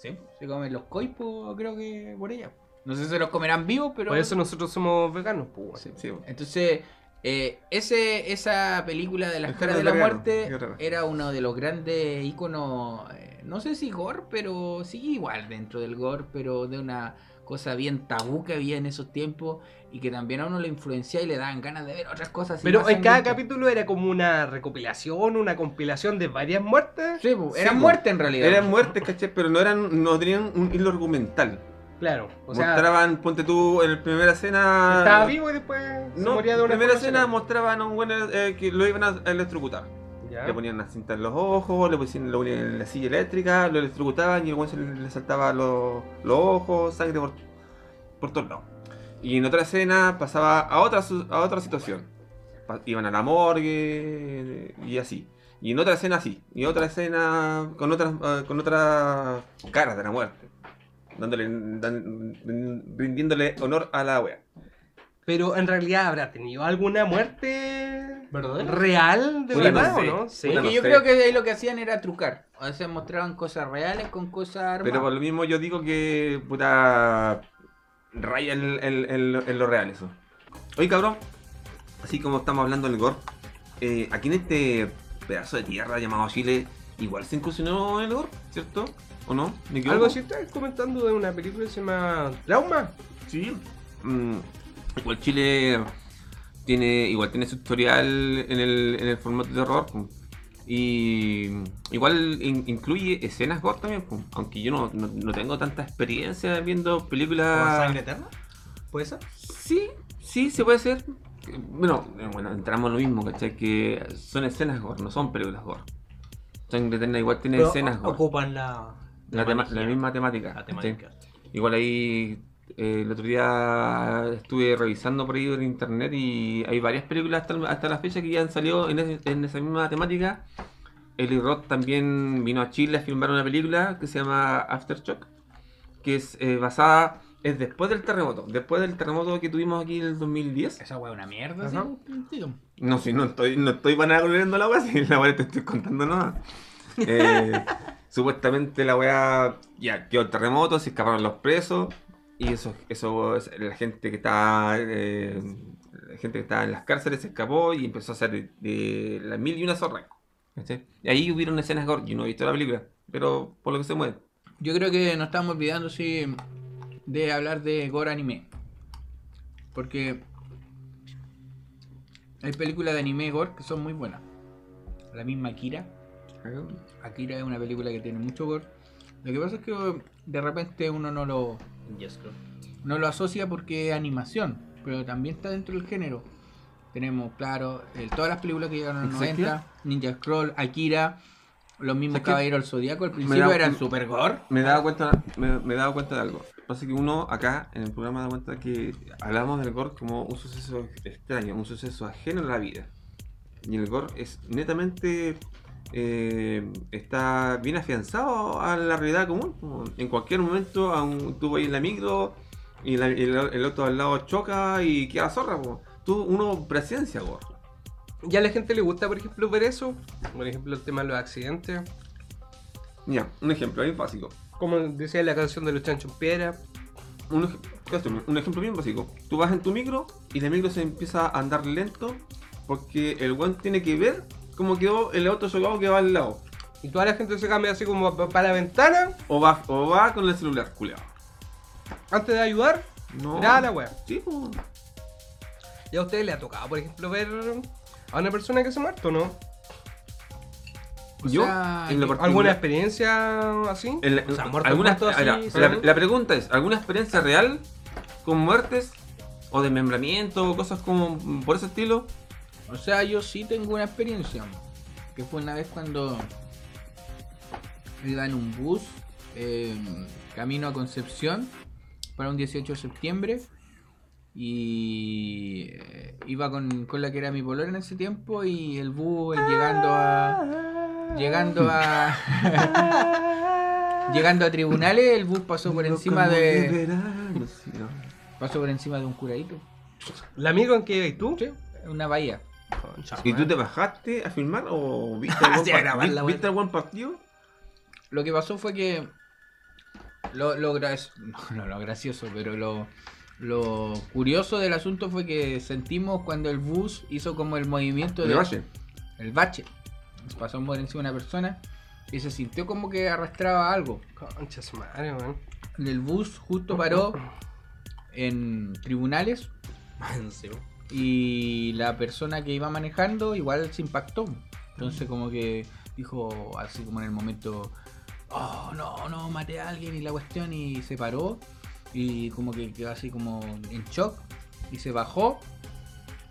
Sí. Se comen los coipos, creo que por ella. No sé si se los comerán vivos, pero. Por eso nosotros somos veganos, pues, weón. Sí, sí. Entonces, eh, ese, esa película de las caras de la vegano, muerte era uno de los grandes íconos, eh, no sé si gore, pero sí igual dentro del gore, pero de una cosa bien tabú que había en esos tiempos y que también a uno le influenciaba y le daban ganas de ver otras cosas. Pero en cada capítulo era como una recopilación, una compilación de varias muertes. Sí, po, eran muertes en realidad. Eran muertes, ¿cachai? Pero no eran, no tenían un hilo argumental. Claro, o sea, mostraban, ponte tú, en la primera escena. estaba vivo y después se No, moría de en una primera escena mostraban a un buen eh, que lo iban a electrocutar. Ya. Le ponían una cinta en los ojos, le ponían, lo ponían en la silla eléctrica, lo electrocutaban y el se le, saltaba los, los ojos, sangre por, por todos lados. Y en otra escena pasaba a otra, a otra situación. Iban a la morgue y así. Y en otra escena así. Y otra escena con otras eh, con otras caras de la muerte. dándole, dan- rindiéndole honor a la wea. Pero en realidad habrá tenido alguna muerte ¿Verdadera? real de Puta, no verdad, sé. ¿o no? Sí. Puta, Porque no yo sé. creo que ahí lo que hacían era trucar. O sea, mostraban cosas reales con cosas armadas. Pero por lo mismo yo digo que puta raya en, en- en lo- en lo real eso. Oye cabrón, así como estamos hablando del gore, eh, aquí en este pedazo de tierra llamado Chile, igual se incursionó en el gore, ¿cierto? ¿O no? ¿Me equivoco? Algo así estás comentando de una película que se llama Trauma. Sí. Mm, igual Chile tiene igual tiene su historial en el, en el formato de horror. pum. Y igual in- incluye escenas gore también, pum. aunque yo no, no, no tengo tanta experiencia viendo ¿Como películas. sangre eterna? ¿Puede ser? Sí, sí, se puede hacer. Bueno, bueno, entramos en lo mismo, ¿cachai? Que son escenas gore, no son películas gore. Sangre Eterna igual tiene Pero escenas gore. ocupan la, La, misma temática. La temática. Igual ahí eh, el otro día estuve revisando por ahí en internet y hay varias películas hasta, hasta la fecha que ya han salido en, esa misma temática. Eli Roth también vino a Chile a filmar una película que se llama Aftershock, que es eh, basada, es después del terremoto, después del terremoto que tuvimos aquí en el 2010. Esa weá es una mierda, sí, tío. No, si no estoy, no estoy vanagloriando la weá, si la weá te estoy contando nomás. Eh, supuestamente la weá ya quedó el terremoto, se escaparon los presos. Y eso, eso es- la gente que está eh, la gente que estaba en las cárceles se escapó y empezó a hacer de, las mil y una. ¿cachai? Y ahí hubieron escenas gore. Yo no he visto la película, pero por lo que se mueve. Yo creo que nos estamos olvidando, sí, de hablar de gore anime. Porque hay películas de anime gore que son muy buenas. La misma Akira. Akira es una película que tiene mucho gore. Lo que pasa es que de repente uno no lo, Yes, creo. no lo asocia porque es animación, pero también está dentro del género. Tenemos, claro, el- todas las películas que llegaron en los ¿Sabes qué? 90, Ninja Scroll, Akira, los mismos. Caballeros del Zodíaco, al principio da- eran super gore. Me he dado cuenta, me, me he dado cuenta de algo. Pasa que uno acá en el programa da cuenta que hablamos del gore como un suceso extraño, un suceso ajeno a la vida. Y el gore es netamente eh, está bien afianzado a la realidad común. En cualquier momento aún tú vas en la micro y la- el, el otro al lado choca y queda zorra. po. Tú, uno presencia. Ya a la gente le gusta, por ejemplo, ver eso. Por ejemplo, el tema de los accidentes. Ya, un ejemplo bien básico. Como decía la canción de los chanchos en piedra. Un, un ejemplo bien básico. Tú vas en tu micro y la micro se empieza a andar lento porque el one tiene que ver cómo quedó el auto chocado que va al lado. Y toda la gente se cambia así como pa- para la ventana. O va, o va con el celular, culeado. Antes de ayudar, No. mirá la wea. Sí. ¿Y a ustedes le ha tocado, por ejemplo, ver a una persona que se ha muerto, no? O Yo, sea, en lo que- particular- ¿Alguna experiencia así? en la- O sea, muerto, la, la pregunta es, ¿alguna experiencia real con muertes o desmembramiento o cosas como por ese estilo? O sea, yo sí tengo una experiencia. Que fue una vez cuando iba en un bus eh, camino a Concepción para un 18 de septiembre. Y eh, iba con, con la que era mi polola en ese tiempo. Y el bus eh, llegando a. Llegando a. llegando a tribunales, el bus pasó por encima de. Pasó por encima de un curadito. ¿La amigo en que ibas tú? Sí, una bahía. Concha ¿Y tú te bajaste a filmar o viste algún, Sí, ¿viste algún partido? Lo que pasó fue que. Lo, lo gra- no, no, lo gracioso, pero lo, lo curioso del asunto fue que sentimos cuando el bus hizo como el movimiento ¿De de. valle? El bache. Pasó por encima de una persona y se sintió como que arrastraba algo. Concha su madre, weón. El bus justo paró en tribunales. y la persona que iba manejando igual se impactó. Entonces como que dijo así como en el momento, oh no, no, maté a alguien y la cuestión y se paró y como que quedó así como en shock y se bajó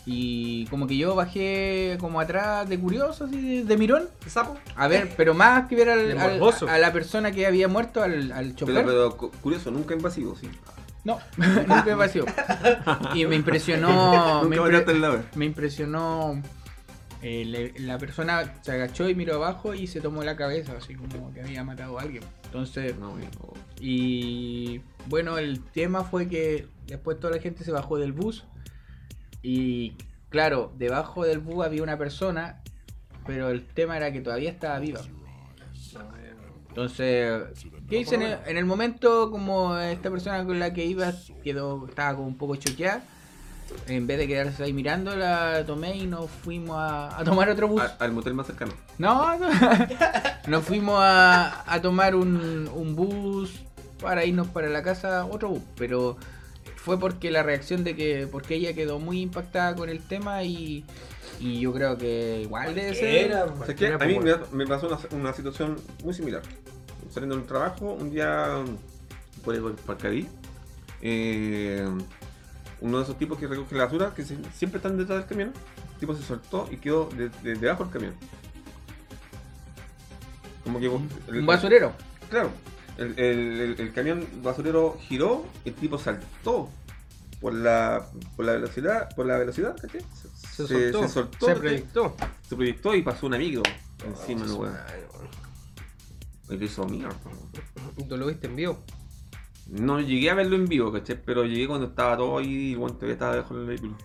y como que yo bajé como atrás de curioso, así de, de mirón, ¿Qué sapo? a ver, pero más que ver al- De a la persona que había muerto, al, al chofer. Pero, pero cu- curioso, nunca invasivo, sí. No, nunca me pareció. Y me impresionó. me, impre- me impresionó eh, le- la persona se agachó y miró abajo y se tomó la cabeza, así como que había matado a alguien. Entonces, no. y bueno, el tema fue que después toda la gente se bajó del bus y claro, debajo del bus había una persona, pero el tema era que todavía estaba viva. Entonces, ¿qué hice en el, en el momento como esta persona con la que iba quedó estaba como un poco choqueada? En vez de quedarse ahí mirando, la tomé y nos fuimos a, a tomar otro bus. Al, al motel más cercano. No, no. nos fuimos a, a tomar un, un bus para irnos para la casa, otro bus, pero fue porque la reacción de que, porque ella quedó muy impactada con el tema y, y yo creo que igual debe ser. O sea, que a mí me, me pasó una, una situación muy similar. Saliendo del trabajo, un día por el Parcadí, eh, uno de esos tipos que recoge la basura, que se- siempre están detrás del camión, el tipo se soltó y quedó de- de- debajo del camión. Como que el- Un basurero. Claro, el, el- el- el camión basurero giró, el tipo saltó por la, por la velocidad, por la velocidad, ¿cachai? Se soltó, se soltó, se proyectó. se proyectó y pasó un amigo encima, no, weón. Ay, weón. Y lo hizo mierda. weón. ¿Tú lo viste en vivo? No llegué a verlo en vivo, ¿cachai? Pero llegué cuando estaba todo ahí y el todavía estaba debajo del vehículo.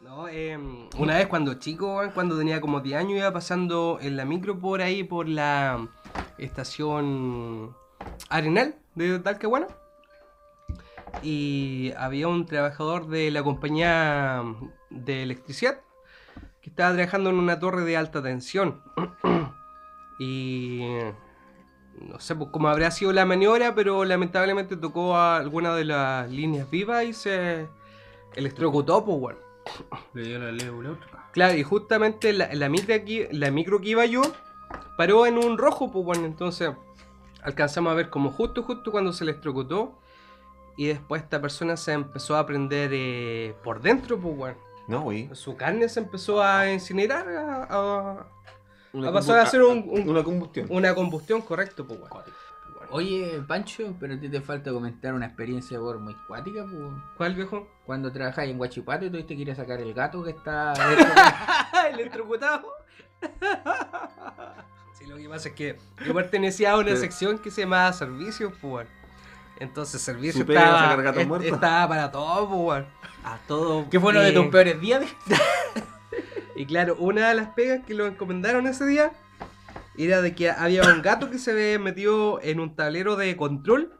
No, eh, una vez cuando chico, cuando tenía como 10 años, iba pasando en la micro por ahí, por la estación Arenal de Talcahuano. Y había un trabajador de la compañía de electricidad que estaba trabajando en una torre de alta tensión. y no sé pues, cómo habrá sido la maniobra, pero lamentablemente tocó a alguna de las líneas vivas y se electrocutó, pues, weón. Le dio la ley. Claro, y justamente la, la, micro aquí, la micro que iba yo paró en un rojo, pues bueno, entonces alcanzamos a ver como justo, justo cuando se electrocutó. Y después esta persona se empezó a prender eh, por dentro, pues bueno. No, güey. Su carne se empezó a incinerar, a, a- Una Ha pasado a ser un- un- una combustión. una combustión, correcto, pues. Oye, Pancho, pero a ti te falta comentar una experiencia por muy cuática, pues. ¿Cuál viejo? Cuando trabajáis en Guachipato y tuviste que ir a sacar el gato que está electrocutado. Sí, lo que pasa es que yo pertenecía a una Pero- sección que se llamaba Servicios, pues. Entonces, era estaba, est- estaba para todo, pues. A todo. ¿Qué fue uno de tus peores días? Y claro, una de las pegas que lo encomendaron ese día era de que había un gato que se había metido en un tablero de control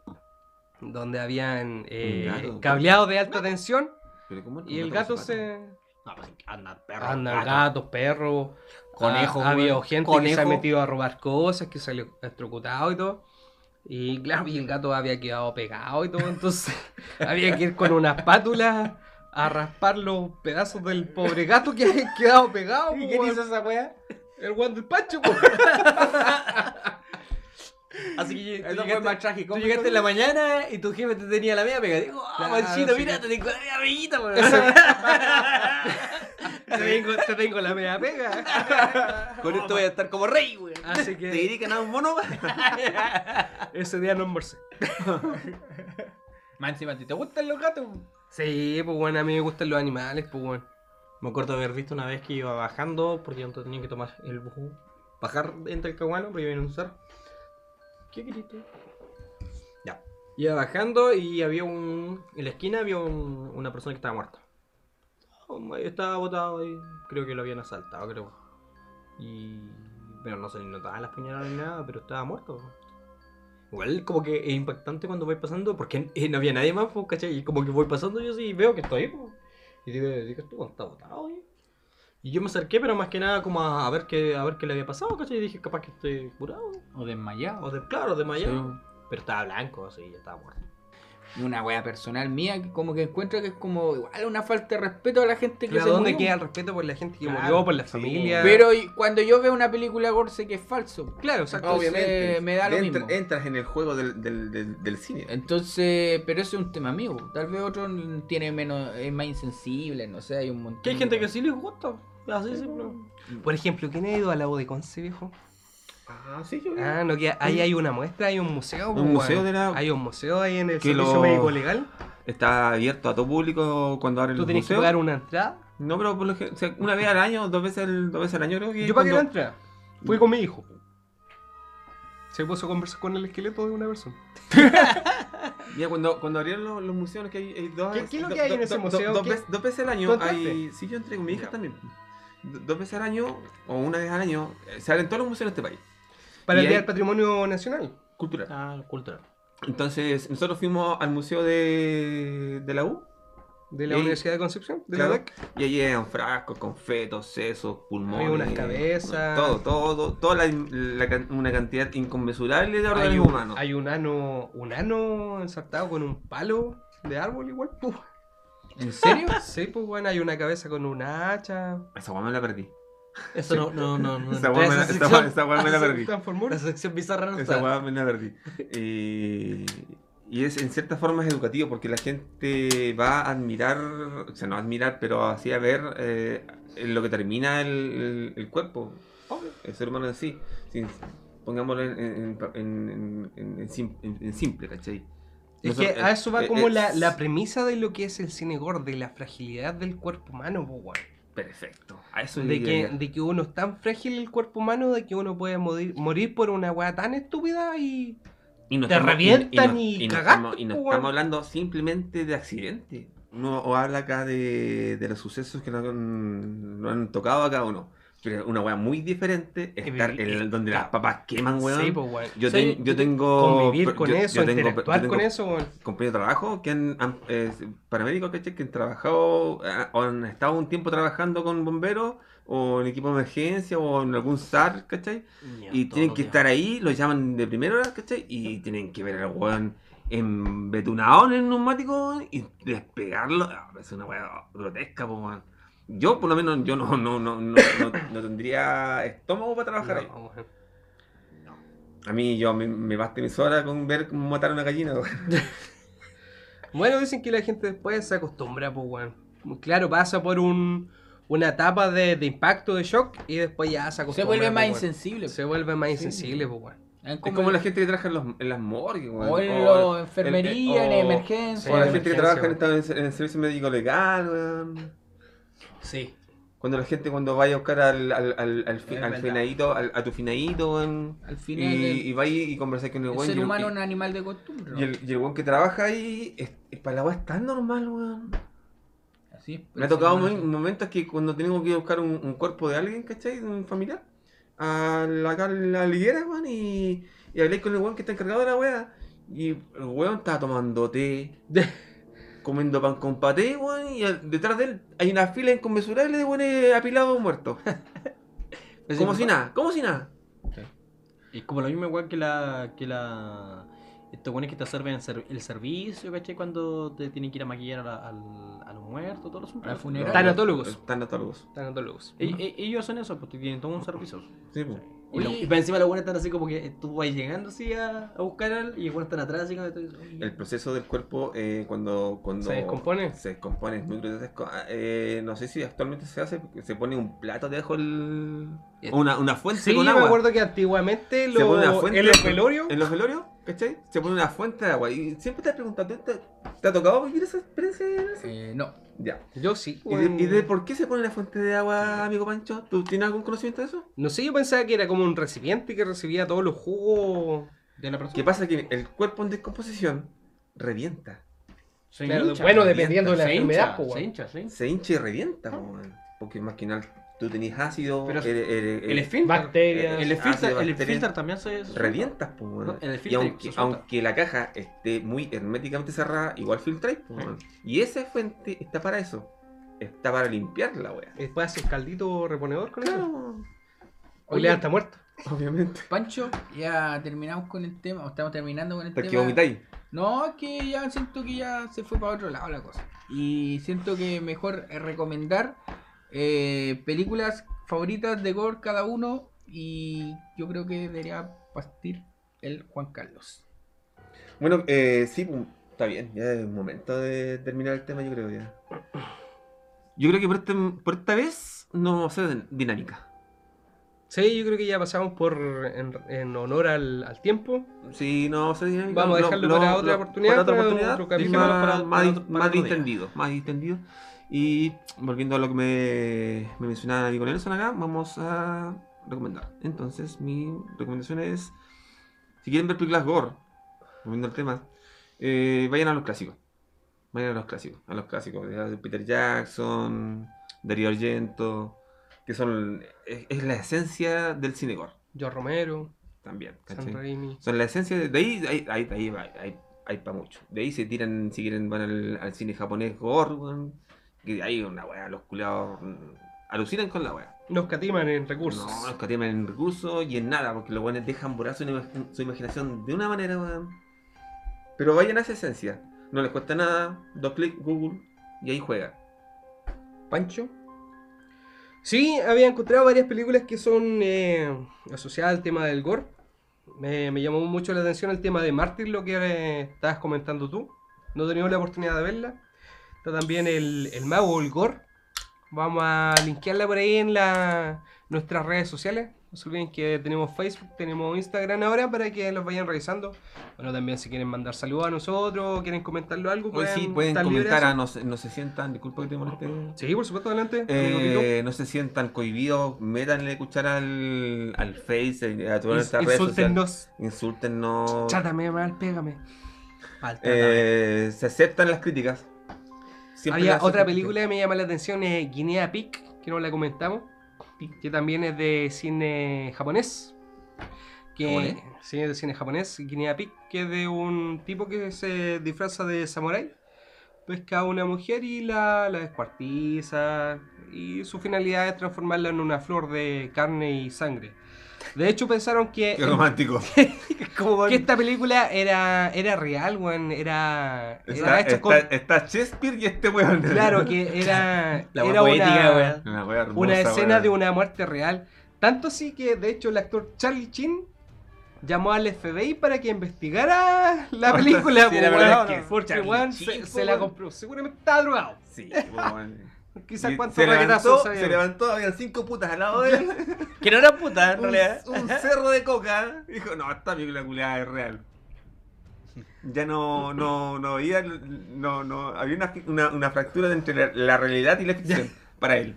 donde habían eh, cableados de alta tensión Pero ¿cómo y el gato se... No, pues andan perros. Andan gatos. perros, Conejos, Ha, ha habido gente que se ha metido a robar cosas, que se ha electrocutado y todo. Y claro, y el gato había quedado pegado y todo, entonces había que ir con una espátula a raspar los pedazos del pobre gato que había quedado pegado. ¿Y quién hizo esa weá? El guan del Pancho, po. Así que Eso fue llegaste, más trágico. tú llegaste en la mañana y tu jefe te tenía la media pega. Digo, ah, Claro, Panchito, sí. mira, te tengo la media weón. te, tengo, te tengo la media pega. Con esto voy a estar como rey, weón. Así ¿Te que dedican a un mono? ese día no almorcé. Más encima, ¿a ti ¿te gustan los gatos? Sí, pues bueno, a mí me gustan los animales, pues bueno. Me acuerdo haber visto una vez que iba bajando, porque yo tenía que tomar el bus, bajar entre el caguano, pero iba en un cerro. ¿Qué grito? Ya. Iba bajando y había un. En la esquina había un- una persona que estaba muerta. Estaba botado ahí. Creo que lo habían asaltado, creo. Y. Pero no se le notaban las puñaladas ni nada, pero estaba muerto. Igual como que es impactante cuando voy pasando, porque no había nadie más, pues, ¿cachai? Y como que voy pasando yo sí y veo que estoy ahí, pues. Y digo, digo, esto está botado. Y yo me acerqué, pero más que nada como a, ver qué a ver qué le había pasado, ¿cachai? Y dije, capaz que esté curado. O desmayado. O de, claro, desmayado. Pero estaba blanco, así, ya estaba muerto. Y una wea personal mía que como que encuentro que es como igual una falta de respeto a la gente que Claro, se ¿Dónde murió. queda el respeto por la gente que Claro, murió, por la sí. familia? Pero cuando yo veo una película gore sé que es falso. claro, exacto. Entonces, Obviamente. me da lo Entra- mismo. Entras en el juego del, del, del, del cine. Entonces, pero eso es un tema mío. Tal vez otro tiene menos, es más insensible, no sé, hay un montón. Que hay de gente que sí les gusta. Así simple. Por ejemplo, ¿quién ha ido a la U de Conce, viejo? Ah, sí, yo Ah, no, que ahí hay una muestra, hay un museo. pues, museo de la- Hay un museo ahí en el Que servicio lo- médico legal. Está abierto a todo público cuando abren Tú los tienes que museos. pagar una entrada. No, pero por lo gen- o sea, una vez al año, dos veces al, dos veces al año creo que. Yo para que la cuando- entrada. Fui con mi hijo. Se puso a conversar con el esqueleto de una persona. Ya, cuando, cuando abrieron los, los museos, que hay, hay dos. ¿Qué- qué es lo do- que hay en do- ese do- museo? Dos, ¿Qué- veces, dos veces al año ¿Tú entraste? hay. Sí, yo entré con mi hija Ya. también. Do- Dos veces al año, o una vez al año, eh, se abren todos los museos de este país. Para Y el Día del Patrimonio Nacional. Cultural. Ah, cultural. Entonces, nosotros fuimos al museo de, de la U. De la Y- Universidad de Concepción. De Claro. la DEC. Y allí eran frascos con fetos, sesos, pulmones. Hay unas cabezas. Todo, todo, todo, toda la, la can- una cantidad inconmensurable de Hay organismos un, humanos. hay un ano, un ano ensartado con un palo de árbol igual. ¿En serio? Sí, pues bueno, hay una cabeza con una hacha. Esa guay me la perdí. Eso no, no, no, no. Esa a me la, esa esa sección. perdí. Bizarra no Esa está. guay me la perdí. Y, y es en cierta forma es educativo porque la gente va a admirar, o sea, no a admirar, pero así a ver eh, lo que termina el, el- el cuerpo, el ser humano en sí. Sin- pongámoslo en, en- en- en- en sim- en- en simple, ¿cachai? Es que a eso va eh, como eh, la, la premisa de lo que es el cine gore, de la fragilidad del cuerpo humano, pues bueno. Perfecto. A eso De que, de que uno es tan frágil el cuerpo humano de que uno puede morir, morir por una weá tan estúpida y. Y no te estamos- revientan no- y no cagaste, estamos, y no pues, estamos hablando simplemente de accidentes. Uno o habla acá de, de los sucesos que nos han, nos han tocado a cada uno. Pero una weá muy diferente es estar en el- donde las papas queman, weón. Sí, pues weón. yo, ten- yo tengo. Convivir con yo- eso, yo tengo- yo tengo con eso, weón. compañeros de trabajo que han, han- eh, paramédicos ¿cachai? que han trabajado eh, o han estado un tiempo trabajando con bomberos o en equipo de emergencia o en algún SAR, ¿cachai? Y tienen que estar ahí, los llaman de primera hora, ¿cachai? Y tienen que ver al weón embetunado en el neumático y despegarlo. Ah, Es una weá grotesca, po, weón. Yo, por lo menos, yo no, no, no, no, no, no tendría estómago para trabajar ahí. A mí, yo me, me basta mis horas con ver cómo matar a una gallina, weón. Bueno, dicen que la gente después se acostumbra, pues weón. Muy Claro, pasa por un, una etapa de, de impacto, de shock, y después ya se Se acostumbra. vuelve más pues, weón. insensible. Se vuelve más insensible, pues weón. Es Es como la gente que trabaja en, los, en las morgues, weón. O en la enfermería, en o- emergencia. O la gente que trabaja en, en el servicio médico legal, weón. Sí. Cuando la gente cuando vaya a buscar al, al, al, al, fi- finadito, a tu finadito, weón. Al Y, final, el, y va y, y conversar con el el weón. ser y el- humano y- es un animal de costumbre. ¿no? Y el, y el weón que trabaja ahí, es, es para la weá es tan normal, weón. Así es, Me ha el ser tocado momentos que cuando tengo que buscar un, un cuerpo de alguien, ¿cachai? De un familiar, a la, a la liguera, weón, y, y hablé con el weón que está encargado de la weá. Y el weón estaba tomando té, comiendo pan con paté, weón, y al- detrás de él hay una fila inconmensurable de weones apilados muertos. como si nada, como si nada. Es como lo mismo igual que la. que la. Estos buenos que te sirven el, ser- el servicio, ¿cachai? Cuando te tienen que ir a maquillar a, la- al- a los muertos, todos los Al funeral. Tanatólogos. Tanatólogos. Tanatólogos. E- e- Ellos hacen eso, porque tienen todo un servicio. Sí, pues. Y, lo- y para encima los buenos están así como que tú vas llegando así a, a buscar al y los buenos están atrás así como que El proceso del cuerpo eh, cuando, cuando ¿Se descompone? Se descompone, es muy grotesco. Ah, eh, no sé si actualmente se hace, se pone un plato debajo el... Una, una fuente Sí, con agua. me acuerdo que antiguamente Se pone una fuente en los velorios. En los velorios, ¿cachai? Se pone una fuente de agua. Y siempre te has preguntado, ¿te, te, te ha tocado vivir esa experiencia? Eh, no. Ya. Yo sí. ¿Y de, weón. y de por qué se pone la fuente de agua, amigo Pancho? ¿Tú tienes algún conocimiento de eso? No sé, yo pensaba que era como un recipiente que recibía todos los jugos. de la persona. ¿Qué pasa? Que el cuerpo en descomposición revienta. Se Claro, hincha, bueno, revienta, dependiendo de la se enfermedad, hincha, pues, se hincha, sí. Se hincha y revienta, po, weón. porque más que nada tú tenés ácido, Pero El esfínter. Bacterias. El esfínter, ácido, el bacterias. esfínter también se. revientas, pues, weón. No, el Y aunque, se suelta. aunque la caja esté muy herméticamente cerrada, igual filtráis, pues. Y esa fuente está para eso. Está para limpiar la wea. Después hace caldito reponedor con eso. Claro. O le está muerto. Obviamente. Pancho, ya terminamos con el tema, o estamos terminando con el tema. vomitáis. No, es que ya siento que ya se fue para otro lado la cosa. Y siento que mejor recomendar eh, películas favoritas de Gore cada uno. Y yo creo que debería partir el Juan Carlos. Bueno, eh, sí, está bien. Ya es momento de terminar el tema, yo creo ya. Yo creo que por, este- por esta vez no vamos a hacer dinámica. Sí, yo creo que ya pasamos por en, en honor al, al tiempo. Sí, no vamos a hacer dinámica. Vamos a dejarlo para otra oportunidad, Para otra para oportunidad. otro y capítulo, más, para- más, para para distendido. Más distendido. Y volviendo a lo que me, me mencionaba Amigo Nelson acá, vamos a recomendar. Entonces, mi recomendación es: si quieren ver películas gore, volviendo al tema, eh, vayan a los clásicos. Vayan a los clásicos, a los clásicos de Peter Jackson, Darío Argento, que son es, es la esencia del cine gore George Romero, también. San. Raimi. Son la esencia de, de ahí, ahí, ahí, ahí va- hay, para mucho. De ahí se tiran, si quieren, van al, al cine japonés gore, que hay una weá, los culiados mm, alucinan con la weá. Nos catiman en recursos. No, los que en recursos y en nada, porque los weones dejan volar su, su imaginación de una manera, weón. Pero vayan a esa esencia. No les cuesta nada, dos clics, Google, y ahí juega. Pancho. Sí, había encontrado varias películas que son eh, asociadas al tema del gore. Me, me llamó mucho la atención el tema de Mártir, lo que eh, estabas comentando tú. No he tenido la oportunidad de verla. Está también el, el mago, o el gore. Vamos a linkearla por ahí en la, nuestras redes sociales. No se olviden que tenemos Facebook, tenemos Instagram ahora para que los vayan revisando. Bueno, también si quieren mandar saludos a nosotros, quieren comentarlo algo, Hoy sí, pueden comentar, a no, se- no se sientan, disculpa que te moleste. Sí, por supuesto, adelante. Eh, no se sientan cohibidos, métanle cuchara al, al Face, eh, a todas nuestras redes sociales. Insúltennos. Chátame mal, pégame. Eh, se aceptan las críticas. Había otra película que me llama la atención, es Guinea Pig, que no la comentamos, que también es de cine japonés. Que, ¿Japonés? Sí, es de cine japonés, Guinea Pig, que es de un tipo que se disfraza de samurái, pesca a una mujer y la, la descuartiza, y su finalidad es transformarla en una flor de carne y sangre. De hecho pensaron que... Qué romántico. que esta película era, era real, weón, era, era Está, hecha está, con... está Shakespeare y este weón. Claro, que era, La era poética, una, weón. Una, wea hermosa, una escena weón. de una muerte real. Tanto así que, de hecho, el actor Charlie Chin llamó al FBI para que investigara la película. Sí, po, la verdad weón, es que Charlie Chin, se, la compró. Seguramente estaba drogado. Sí, weón. Quizás cuántos se levantó, raquetazos se sabía. levantó, habían cinco putas al lado de él. Que no era puta, en un, realidad. un cerro de coca. Dijo, no, esta película culiada es real. Ya no, no, no había, no, no, había una, una, una fractura entre la, la realidad y la ficción para él.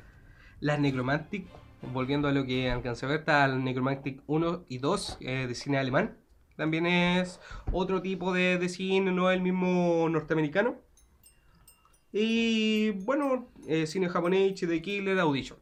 Las Necromantic, volviendo a lo que alcancé a ver, está el Necromantic 1 y 2 eh, de cine alemán. También es otro tipo de, de cine, no es el mismo norteamericano. Y bueno, eh, cine japonés, de Killer, Audition.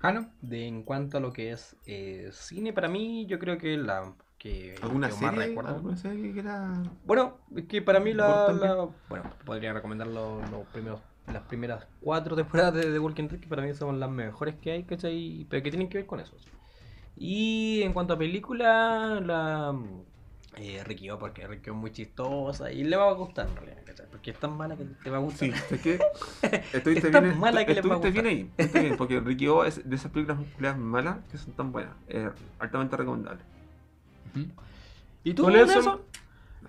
Jano. De, en cuanto a lo que es eh, cine, para mí, yo creo que la que ¿Alguna que más serie? recuerdo- ¿Alguna serie que era...? Bueno, es que para mí la, bueno, podría recomendar los, los primeros, las primeras cuatro temporadas de The Walking Dead, que para mí son las mejores que hay, ¿cachai? Pero que tienen que ver con eso. Y en cuanto a película, la eh, Ricky O, porque Ricky O es muy chistosa y le va a gustar en realidad, ¿cachai? Porque es tan mala que te va a gustar. Sí, es que estuviste Es tan bien, mala que les va a estuviste bien gustar. ahí, bien, porque Ricky O es de esas películas musculares malas que son tan buenas, eh, altamente recomendable. ¿Y tú, Con eso- Nelson?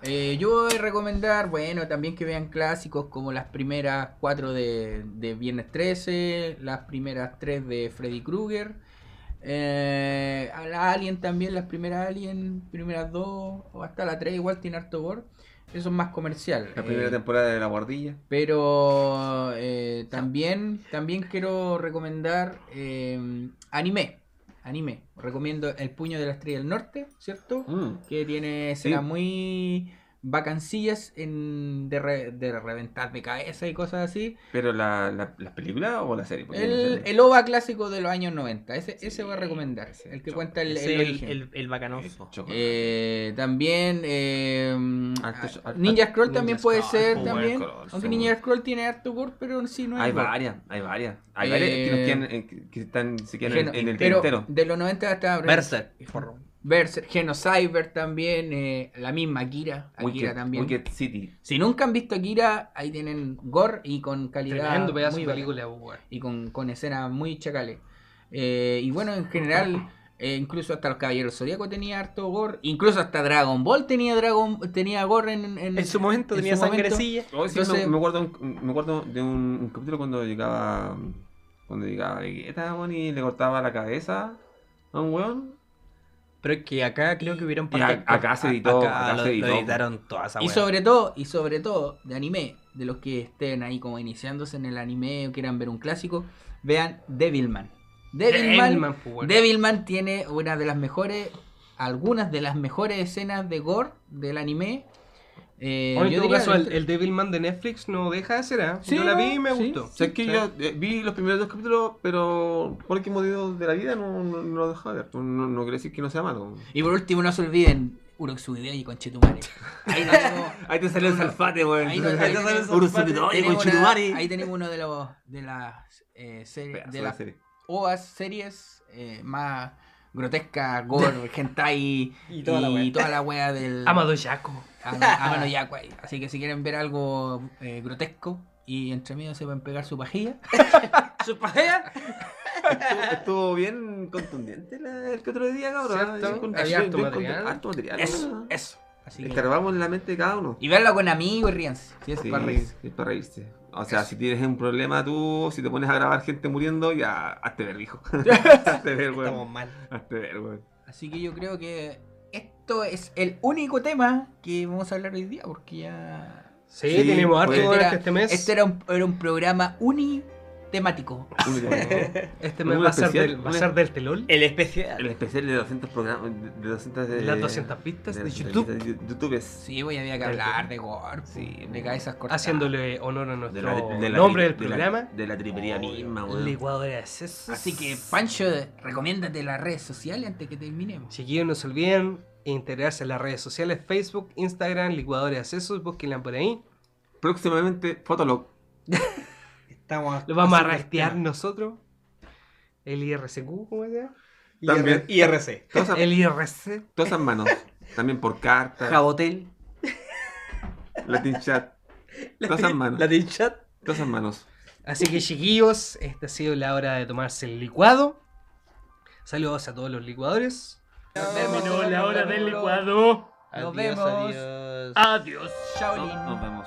Eh, yo voy a recomendar, bueno, también que vean clásicos como las primeras cuatro de, de Viernes 13, las primeras tres de Freddy Krueger, eh, la Alien también, las primeras Alien, primeras dos, o hasta la 3 igual tiene harto gore. Eso es más comercial. La primera eh, temporada de La Guardilla. Pero eh, también, también quiero recomendar eh, anime. Anime. Recomiendo El Puño de la Estrella del Norte, ¿cierto? Mm. que tiene escenas Sí. muy vacancillas en, de, re- de reventar de cabeza y cosas así. ¿Pero la, la, la película o la serie? Hay El, serie. el OVA clásico de los años 90, ese, ese Sí, voy a recomendar, ese el que cuenta el, Ese el el, origen. el, el bacanoso. Eh, también eh, Arte- arte- Ninja Scroll Ninja también puede Scroll, ser también, aunque sí. Ninja Scroll tiene harto gore, pero sí no es hay gore. varias, hay varias. Hay Eh, varias que, nos quedan, eh, que- están, se quedan en, en el pero tintero. de los 90 hasta Berserk. Berserk, Genocyber también, eh, la misma Akira, Akira Wicked, también. Wicked City. Si nunca han visto Akira, ahí tienen gore y con calidad Tremendo pedazo muy de película, y con, con escenas muy chacales. Eh, y bueno, en general, eh, incluso hasta los Caballeros Zodíaco tenía harto gore, incluso hasta Dragon Ball tenía Dragon tenía gore en, en, En su momento en tenía su momento. sangrecilla. Oh, sí, Entonces- me, me acuerdo, me acuerdo de un, un capítulo cuando llegaba cuando llegaba Vegeta y le cortaba la cabeza a un weón. Pero es que acá creo que hubieron a- acá se editó, acá lo, se lo editaron toda esa Y sobre todo, y sobre todo, de anime, de los que estén ahí como iniciándose en el anime o quieran ver un clásico, vean Devilman. Devilman, Devilman, pues, bueno. Devilman tiene una de las mejores, algunas de las mejores escenas de gore del anime. Eh, Bueno, en yo todo diría caso, de- el, el Devilman de Netflix no deja de ser, ¿eh? Sí, Yo la vi y me sí. gustó. O sea, es que Sí. yo eh, vi los primeros dos capítulos, pero por qué motivo de la vida no, no, no lo dejaba ver. No, no, quiere decir que no sea malo. Y por último, no se olviden, Uroxuideo y Conchetumare. Ahí tenemos, Ahí te salió el salfate, weón. ahí, ahí tenemos- Urusubidoy, tenemos conchetumare. una- ahí tenemos uno de los de las eh, series de de las serie. OAS series eh, más grotescas, gore, hentai Y toda la wea. toda la wea del Amado Yaco. Ama- Amano Yaku ahí. Así que si quieren ver algo eh, grotesco y entre medio se pueden pegar su pajilla. ¿Su pajea? Estuvo, estuvo bien contundente la- el que otro día, cabrón. ¿Cierto? Sí, con- Había harto material. con- Harto material. Eso, ¿no? eso. Así que, Escarbamos en la mente de cada uno. y verlo con amigos y ríanse. Si es Sí, para reírse. es para reírse. O sea, si tienes un problema tú, si te pones a grabar gente muriendo, ya hazte ver, hijo. hazte ver, Estamos weón. mal. Hazte ver, weón. Así que yo creo que esto es el único tema que vamos a hablar hoy día porque ya... Sí, Sí, tenemos harto pues. durante era, este mes. este era un, era un programa unitemático. Este mes va a ser del, va a un- ser del telol. El especial. El especial de 200 programas, de 200 de, Las 200 pistas de 200 YouTube. de YouTube. Sí, voy había que hablar de gore, Sí, de cabezas cortadas. Haciéndole honor a de nuestro la, de la nombre del de la- programa. de la tripería misma, weón. Licuadores. Eso. Así que, Pancho, recomiéndate las redes sociales antes que terminemos. Chiquillos, no se olviden integrarse en las redes sociales: Facebook, Instagram, Licuadores Accesos. Búsquenla por ahí. Próximamente, Fotolog. Estamos Lo vamos a rastrear nosotros. El IRCQ, ¿cómo se llama? También. IRC. Todas esas, El IRC. todas esas manos. También por carta, Jabotel. Latin Chat. Todas esas manos. La del chat. Todas esas manos. Así que, chiquillos, esta ha sido la hora de tomarse el licuado. Saludos a todos los licuadores. Terminó la hora del licuado. Nos vemos. Adiós. Adiós. Shaolin. Nos vemos.